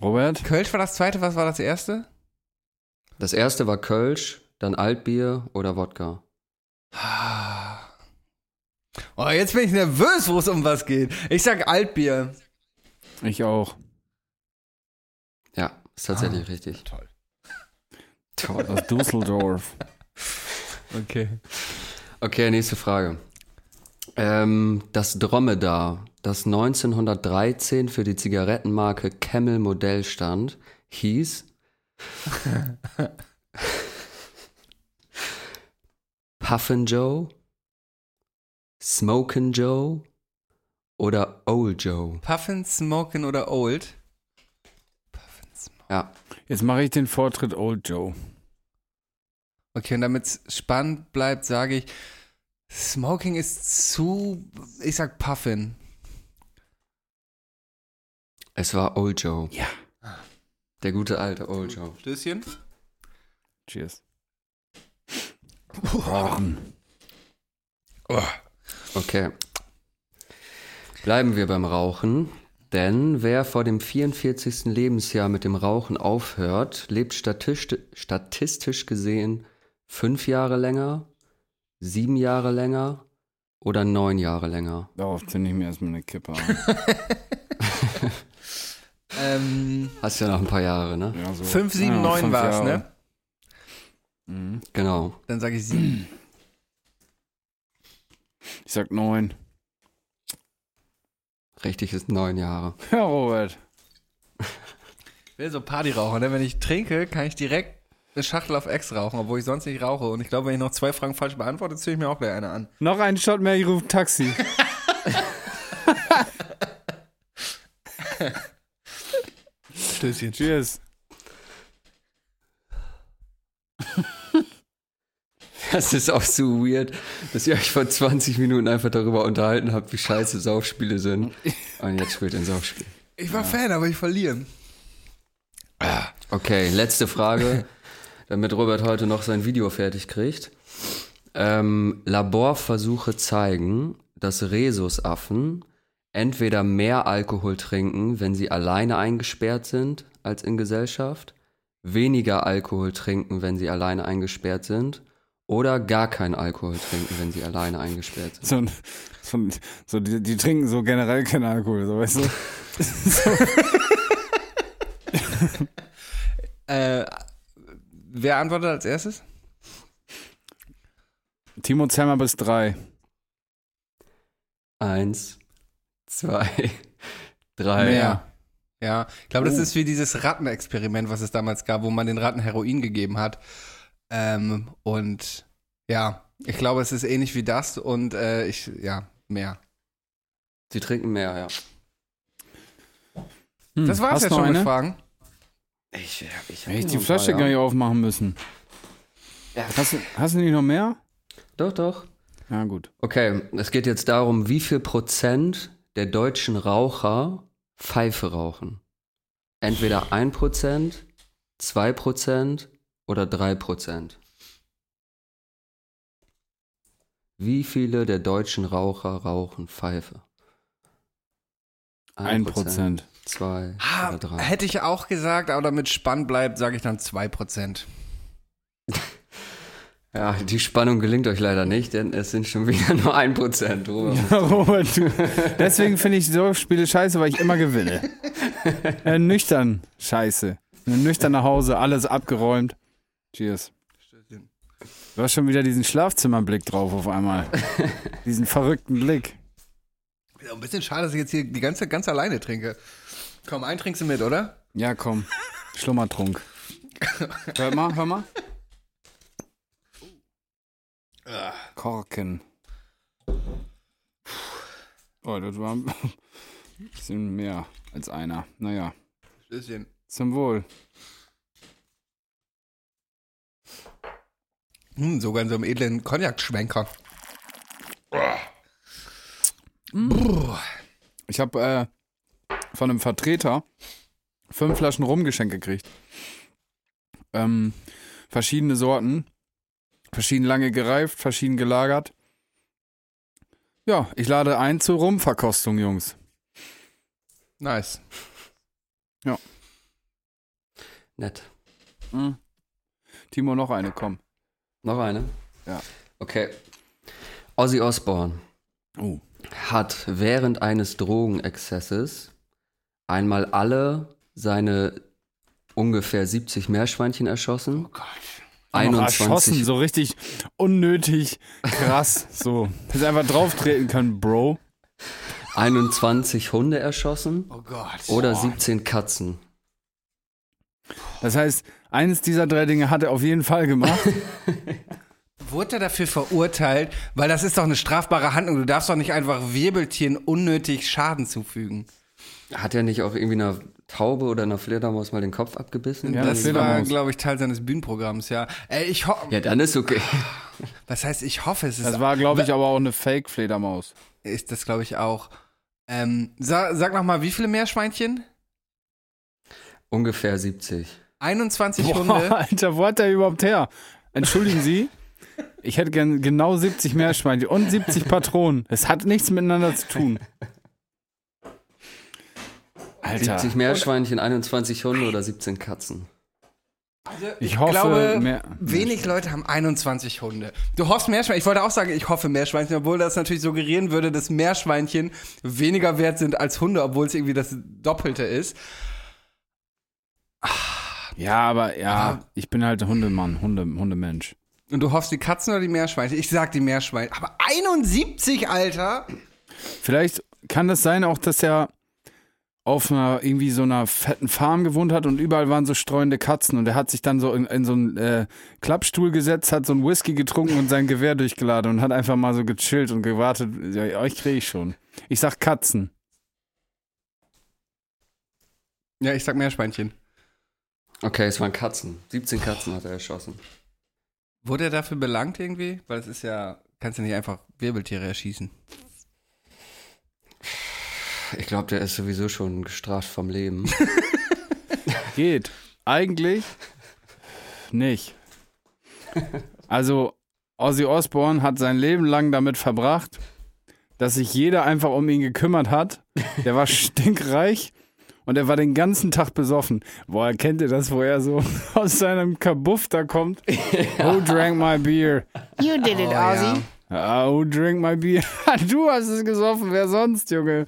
Speaker 3: Robert?
Speaker 2: Kölsch war das zweite, was war das erste?
Speaker 6: Das erste war Kölsch, dann Altbier oder Wodka.
Speaker 2: Oh, jetzt bin ich nervös, wo es um was geht. Ich sag Altbier.
Speaker 3: Ich auch.
Speaker 6: Ist tatsächlich richtig.
Speaker 2: Toll.
Speaker 6: Toll.
Speaker 3: Aus Düsseldorf.
Speaker 2: Okay.
Speaker 6: Okay, nächste Frage. Ähm, das Dromedar, das 1913 für die Zigarettenmarke Camel Modell stand, hieß Puffin Joe, Smokin' Joe oder Old Joe.
Speaker 2: Puffin, Smokin' oder Old?
Speaker 6: Ja,
Speaker 3: Jetzt mache ich den Vortritt Old Joe.
Speaker 2: Okay, und damit es spannend bleibt, sage ich, Smoking ist zu, ich sag Puffin.
Speaker 6: es war Old Joe.
Speaker 3: Ja.
Speaker 6: Der gute alte Old Joe.
Speaker 2: Stößchen.
Speaker 3: Cheers. Rauchen.
Speaker 6: Okay. Bleiben wir beim Rauchen, denn wer vor dem 44. Lebensjahr mit dem Rauchen aufhört, lebt statistisch, statistisch gesehen fünf Jahre länger, sieben Jahre länger oder neun Jahre länger.
Speaker 3: Darauf zünde ich mir erstmal eine Kippe an.
Speaker 2: Ähm,
Speaker 6: Hast ja noch ein paar Jahre, ne?
Speaker 3: Ja, so.
Speaker 2: 5, 7,
Speaker 3: Ja,
Speaker 2: 9
Speaker 3: fünf
Speaker 2: war es, ne?
Speaker 3: Mhm.
Speaker 6: Genau.
Speaker 2: Dann sage ich 7.
Speaker 3: Ich sag neun.
Speaker 6: Richtig ist neun Jahre.
Speaker 3: Ja, Robert.
Speaker 2: Ich will so Partyraucher, ne? Wenn ich trinke, kann ich direkt eine Schachtel auf Ex rauchen, obwohl ich sonst nicht rauche. Und ich glaube, wenn ich noch zwei Fragen falsch beantworte, ziehe ich mir auch gleich eine an.
Speaker 3: Noch einen Shot mehr, ich rufe Taxi.
Speaker 2: Stößchen.
Speaker 3: Cheers.
Speaker 6: Das ist auch so weird, dass ihr euch vor 20 Minuten einfach darüber unterhalten habt, wie scheiße Saufspiele sind. Und jetzt spielt ein Saufspiel.
Speaker 2: Ich war Fan, aber ich verliere.
Speaker 6: Okay, letzte Frage, damit Robert heute noch sein Video fertig kriegt. Ähm, Laborversuche zeigen, dass Rhesusaffen entweder mehr Alkohol trinken, wenn sie alleine eingesperrt sind, als in Gesellschaft, weniger Alkohol trinken, wenn sie alleine eingesperrt sind, oder gar keinen Alkohol trinken, wenn sie alleine eingesperrt sind.
Speaker 3: So, so, so die, die trinken so generell keinen Alkohol, so weißt du?
Speaker 2: Äh, wer antwortet als erstes?
Speaker 3: Timo, mal bis drei.
Speaker 6: Eins, zwei, drei.
Speaker 3: Mehr.
Speaker 2: Ja, ich glaube, das
Speaker 3: Oh.
Speaker 2: ist wie dieses Rattenexperiment, was es damals gab, wo man den Ratten Heroin gegeben hat. Ähm, und ja, ich glaube, es ist ähnlich wie das und äh, ich, ja, mehr.
Speaker 6: Sie trinken mehr, ja.
Speaker 3: Hm,
Speaker 2: Das war's
Speaker 3: hast
Speaker 2: jetzt schon mit
Speaker 3: eine?
Speaker 2: Fragen.
Speaker 6: Ich, ich
Speaker 3: Hätte ich die Flasche gar nicht aufmachen müssen. Hast, du- hast du nicht noch mehr?
Speaker 6: Doch, doch.
Speaker 3: Ja, gut.
Speaker 6: Okay, es geht jetzt darum, wie viel Prozent der deutschen Raucher Pfeife rauchen? Entweder 1%, 2% oder 3%. Wie viele der deutschen Raucher rauchen Pfeife?
Speaker 3: Ein Prozent.
Speaker 6: Zwei
Speaker 2: Ha,
Speaker 6: oder drei.
Speaker 2: hätte ich auch gesagt, aber damit spannend bleibt, sage ich dann 2%.
Speaker 6: Ja, die Spannung gelingt euch leider nicht, denn es sind schon wieder nur 1%. Robert.
Speaker 3: Ja, Robert. Deswegen finde ich so Spiele scheiße, weil ich immer gewinne. Äh, nüchtern, scheiße. Nüchtern nach Hause, alles abgeräumt. Cheers. Du hast schon wieder diesen Schlafzimmerblick drauf auf einmal. diesen verrückten Blick.
Speaker 2: Ein bisschen schade, dass ich jetzt hier die ganze ganz alleine trinke. Komm, einen trinkst du mit, oder?
Speaker 3: Ja, komm. Schlummertrunk. Hör mal, hör mal. Korken. Oh, das war ein bisschen mehr als einer. Naja,
Speaker 2: Bisschen.
Speaker 3: zum Wohl.
Speaker 2: Hm, sogar in so einem edlen Cognac-Schwenker.
Speaker 3: Ich habe äh, von einem Vertreter fünf Flaschen Rumgeschenk gekriegt. Ähm, verschiedene Sorten. Verschieden lange gereift, verschieden gelagert. Ja, ich lade ein zur Rumverkostung, Jungs.
Speaker 2: Nice.
Speaker 6: Nett.
Speaker 3: Hm. Timo, noch eine, komm.
Speaker 6: Noch eine?
Speaker 3: Ja.
Speaker 6: Okay. Ozzy Osbourne
Speaker 3: Oh.
Speaker 6: hat während eines Drogenexzesses einmal alle seine ungefähr 70 Meerschweinchen erschossen.
Speaker 2: Oh Gott.
Speaker 3: Auch noch
Speaker 6: 21,
Speaker 3: erschossen, so richtig unnötig krass. so. Hätte einfach drauf treten können, Bro.
Speaker 6: 21 Hunde erschossen
Speaker 2: Oh Gott.
Speaker 6: oder 17 Katzen.
Speaker 3: Das heißt, eines dieser drei Dinge hat er auf jeden Fall gemacht.
Speaker 2: Wurde er dafür verurteilt? Weil das ist doch eine strafbare Handlung. Du darfst doch nicht einfach Wirbeltieren unnötig Schaden zufügen.
Speaker 6: Hat er nicht auch irgendwie einer Taube oder einer Fledermaus mal den Kopf abgebissen?
Speaker 3: Ja,
Speaker 2: das war, glaube ich, Teil seines Bühnenprogramms, ja. Ey, ich hoffe.
Speaker 6: Ja, dann ist okay.
Speaker 2: Was heißt, ich hoffe, es ist.
Speaker 3: Das war, glaube ich, aber auch eine Fake-Fledermaus.
Speaker 2: ist das, glaube ich, auch. Ähm, sag, sag noch mal, wie viele Meerschweinchen?
Speaker 6: Ungefähr 70.
Speaker 2: 21
Speaker 3: Boah,
Speaker 2: Hunde.
Speaker 3: Alter, wo hat der überhaupt her? Entschuldigen Sie, ich hätte gern genau 70 Meerschweinchen und 70 Patronen. Es hat nichts miteinander zu tun. Alter,
Speaker 6: 70 Meerschweinchen, 21 Hunde oder 17 Katzen.
Speaker 3: ich hoffe,
Speaker 2: glaube,
Speaker 3: mehr,
Speaker 2: Wenig Leute haben 21 Hunde. Du hoffst Meerschweinchen. Ich wollte auch sagen, ich hoffe Meerschweinchen, obwohl das natürlich suggerieren würde, dass Meerschweinchen weniger wert sind als Hunde, obwohl es irgendwie das Doppelte ist.
Speaker 3: Ja, aber ja, ich bin halt Hundemann, Hunde, Hundemensch.
Speaker 2: Und du hoffst die Katzen oder die Meerschweinchen? Ich sag die Meerschweinchen. Aber 71, Alter!
Speaker 3: Vielleicht kann das sein auch, dass er auf einer irgendwie so einer fetten Farm gewohnt hat und überall waren so streunende Katzen und er hat sich dann so in, in so einen äh, Klappstuhl gesetzt, hat so einen Whisky getrunken und sein Gewehr durchgeladen und hat einfach mal so gechillt und gewartet. Ja, euch kriege ich schon. Ich sag Katzen.
Speaker 2: Ja, ich sag Meerschweinchen.
Speaker 6: Okay, es waren Katzen. 17 Katzen hat er erschossen.
Speaker 2: Wurde er dafür belangt irgendwie? Weil es ist ja, kannst du nicht einfach Wirbeltiere erschießen.
Speaker 6: Ich glaube, der ist sowieso schon gestraft vom Leben.
Speaker 3: Geht. Eigentlich nicht. Also, Ozzy Osbourne hat sein Leben lang damit verbracht, dass sich jeder einfach um ihn gekümmert hat. Der war stinkreich und er war den ganzen Tag besoffen. Boah, kennt ihr das, wo er so aus seinem Kabuff da kommt? Who drank my beer?
Speaker 9: You did it, Ozzy.
Speaker 3: Ah, who drank my beer? du hast es gesoffen, wer sonst, Junge?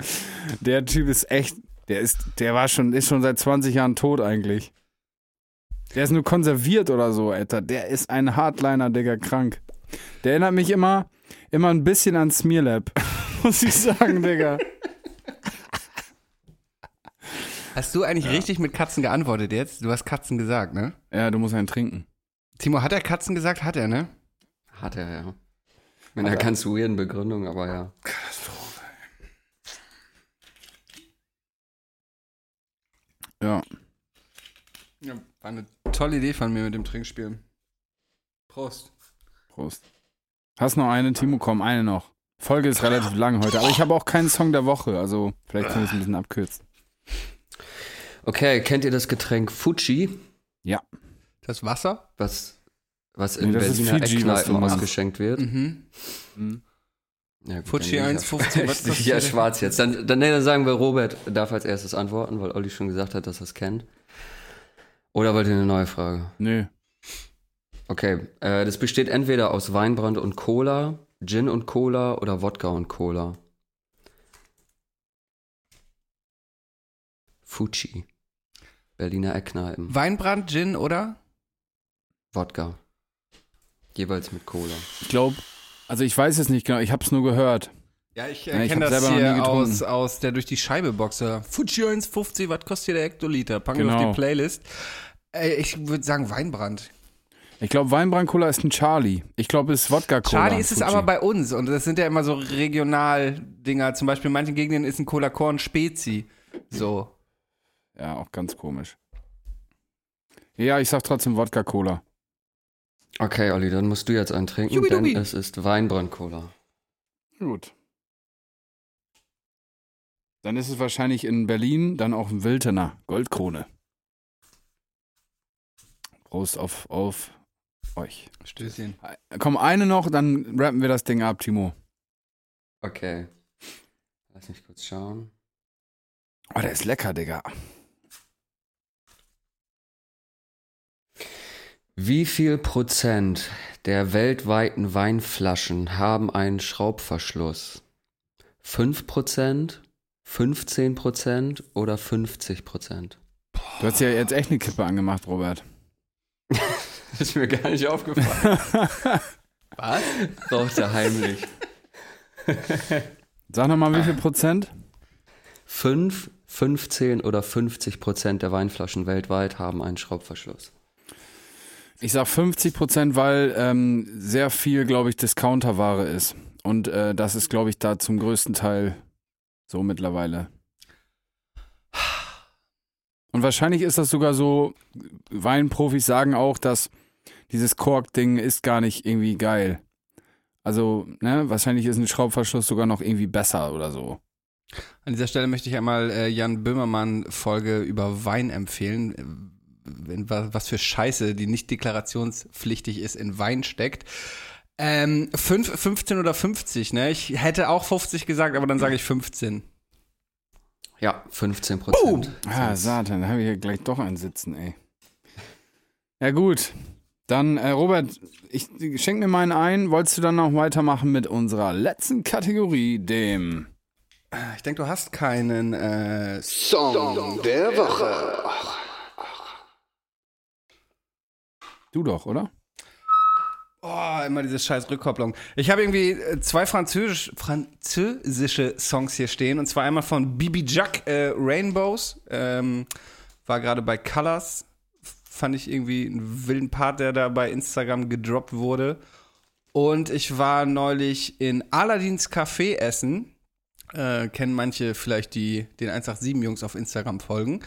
Speaker 3: Der Typ ist echt, der ist, der war schon, ist schon seit 20 Jahren tot eigentlich. Der ist nur konserviert oder so, Alter. Der ist ein Hardliner, Digga, krank. Der erinnert mich immer, immer ein bisschen an Smearlab. Muss ich sagen, Digga.
Speaker 2: Hast du eigentlich richtig mit Katzen geantwortet jetzt? Du hast Katzen gesagt, ne?
Speaker 3: Ja, du musst einen trinken.
Speaker 2: Timo, hat er Katzen gesagt? Hat er, ne?
Speaker 6: Hat er, ja. Mit einer ganz weirden Begründung, aber ja.
Speaker 3: Ja.
Speaker 2: ja. War eine tolle Idee von mir mit dem Trinkspiel. Prost.
Speaker 3: Prost. Hast noch eine, Timo? Komm, eine noch. Folge ist relativ lang heute, aber ich habe auch keinen Song der Woche, also vielleicht können wir es ein bisschen abkürzen.
Speaker 6: Okay, kennt ihr das Getränk Fuji?
Speaker 3: Ja.
Speaker 2: Das Wasser?
Speaker 6: Was, was in
Speaker 3: Nee,
Speaker 6: Berliner
Speaker 3: Fiji,
Speaker 6: Eckkneipen ausgeschenkt wird?
Speaker 2: Mhm.
Speaker 6: Ja, gut,
Speaker 2: Fuji
Speaker 6: dann bin ich
Speaker 2: 1,50,
Speaker 6: ja-
Speaker 2: was
Speaker 6: schwarz jetzt. Dann, dann, nee, dann sagen wir, Robert darf als erstes antworten, weil Olli schon gesagt hat, dass er es kennt. Oder wollt ihr eine neue Frage?
Speaker 3: Nö.
Speaker 6: Okay, äh, das besteht entweder aus Weinbrand und Cola, Gin und Cola oder Wodka und Cola. Fuji. Berliner Eckkneipen.
Speaker 2: Weinbrand, Gin oder?
Speaker 6: Wodka. Jeweils mit Cola.
Speaker 3: Ich glaube, also ich weiß es nicht genau, ich habe es nur gehört.
Speaker 2: Ja, ich
Speaker 3: Ja, ich
Speaker 2: kenne
Speaker 3: hab
Speaker 2: das
Speaker 3: selber noch nie
Speaker 2: hier aus, aus der durch die Scheibe Boxer. Fuji 1,50, was kostet hier der Hektoliter? Packen wir
Speaker 3: Genau.
Speaker 2: auf die Playlist. Ey, ich würde sagen Weinbrand.
Speaker 3: Ich glaube, Weinbrand-Cola ist ein Charlie. Ich glaube, es ist Wodka-Cola.
Speaker 2: Charlie ist es
Speaker 3: Fuji.
Speaker 2: aber bei uns und das sind ja immer so Regionaldinger. Zum Beispiel in manchen Gegenden ist ein Cola Korn Spezi. So.
Speaker 3: Ja, auch ganz komisch. Ja, ich sag trotzdem Wodka-Cola.
Speaker 6: Okay, Olli, dann musst du jetzt einen trinken,
Speaker 2: Jubidubi.
Speaker 6: denn es ist Weinbrand-Cola.
Speaker 3: Gut. Dann ist es wahrscheinlich in Berlin, dann auch ein Wiltener. Goldkrone. Prost auf, auf euch.
Speaker 2: Stößchen.
Speaker 3: Komm, eine noch, dann rappen wir das Ding ab, Timo.
Speaker 6: Okay. Lass mich kurz schauen.
Speaker 3: Oh, der ist lecker, Digga.
Speaker 6: Wie viel Prozent der weltweiten Weinflaschen haben einen Schraubverschluss? 5 Prozent, 15 Prozent oder 50 Prozent?
Speaker 3: Du hast ja jetzt echt eine Kippe angemacht, Robert.
Speaker 6: Ist mir gar nicht aufgefallen.
Speaker 2: Was?
Speaker 6: Raucht er heimlich.
Speaker 3: Sag nochmal, wie viel Prozent?
Speaker 6: 5, 15 oder 50 Prozent der Weinflaschen weltweit haben einen Schraubverschluss.
Speaker 3: Ich sag 50 Prozent, weil ähm, sehr viel, glaube ich, Discounterware ist. Und äh, das ist, glaube ich, da zum größten Teil so mittlerweile. Und wahrscheinlich ist das sogar so, Weinprofis sagen auch, dass dieses Kork-Ding ist gar nicht irgendwie geil. Also, ne, wahrscheinlich ist ein Schraubverschluss sogar noch irgendwie besser oder so.
Speaker 2: An dieser Stelle möchte ich einmal äh, Jan Böhmermann Folge über Wein empfehlen. Wenn, wa- was für Scheiße, die nicht deklarationspflichtig ist, in Wein steckt. Ähm, fünf, 15 oder 50, ne? Ich hätte auch 50 gesagt, aber dann sage ich 15.
Speaker 6: Ja, 15 Prozent.
Speaker 3: Ah, Satan, da habe ich ja gleich doch einen sitzen, ey. Ja, gut. Dann, äh, Robert, ich schenk mir meinen ein. Wolltest du dann noch weitermachen mit unserer letzten Kategorie, dem.
Speaker 2: Ich denke, du hast keinen äh,
Speaker 4: Song der Woche.
Speaker 3: Du doch, oder?
Speaker 2: Oh, immer diese scheiß Rückkopplung. Ich habe irgendwie äh, zwei Französisch, französische Songs hier stehen. Und zwar einmal von Bibi Jack, äh, Rainbows. Ähm, war gerade bei Colors. Fand ich irgendwie einen wilden Part, der da bei Instagram gedroppt wurde. Und ich war neulich in Aladins Café essen. Äh, kennen manche vielleicht, die den 187-Jungs auf Instagram folgen.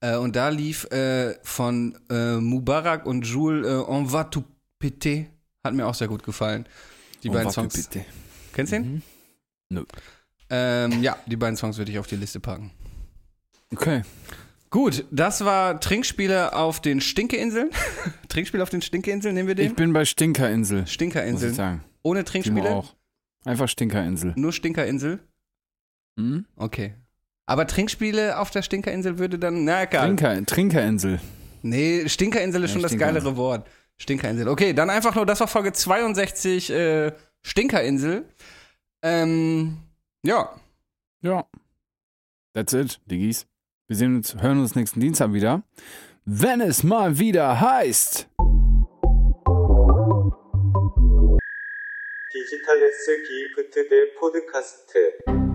Speaker 2: Äh, und da lief äh, von äh, Mubarak und Jules äh, On va tout péter. Hat mir auch sehr gut gefallen. Die
Speaker 3: Oh,
Speaker 2: beiden Songs.
Speaker 3: bitte.
Speaker 2: Kennst du den?
Speaker 3: Mhm. Nö.
Speaker 2: Ähm, ja, die beiden Songs würde ich auf die Liste packen.
Speaker 3: Okay.
Speaker 2: Gut, das war Trinkspiele auf den Stinkeinseln. Trinkspiele auf den Stinkeinseln, nehmen wir den?
Speaker 3: Ich bin bei Stinkerinsel, muss ich sagen.
Speaker 2: Ohne Trinkspiele?
Speaker 3: auch. Einfach Stinkerinsel.
Speaker 2: Nur Stinkerinsel?
Speaker 3: Hm?
Speaker 2: Okay. Aber Trinkspiele auf der Stinkerinsel würde dann, na egal.
Speaker 3: Trinker, Trinkerinsel.
Speaker 2: Nee, Stinkerinsel ist
Speaker 3: Ja,
Speaker 2: schon das
Speaker 3: Stinkerinsel.
Speaker 2: geilere Wort. Stinkerinsel. Okay, dann einfach nur, das war Folge 62, äh, Stinkerinsel. Ähm, ja.
Speaker 3: Ja. That's it, Diggis. Wir sehen uns, hören uns nächsten Dienstag wieder. Wenn es mal wieder heißt.
Speaker 1: 디지털 S 기프트 대 포드카스트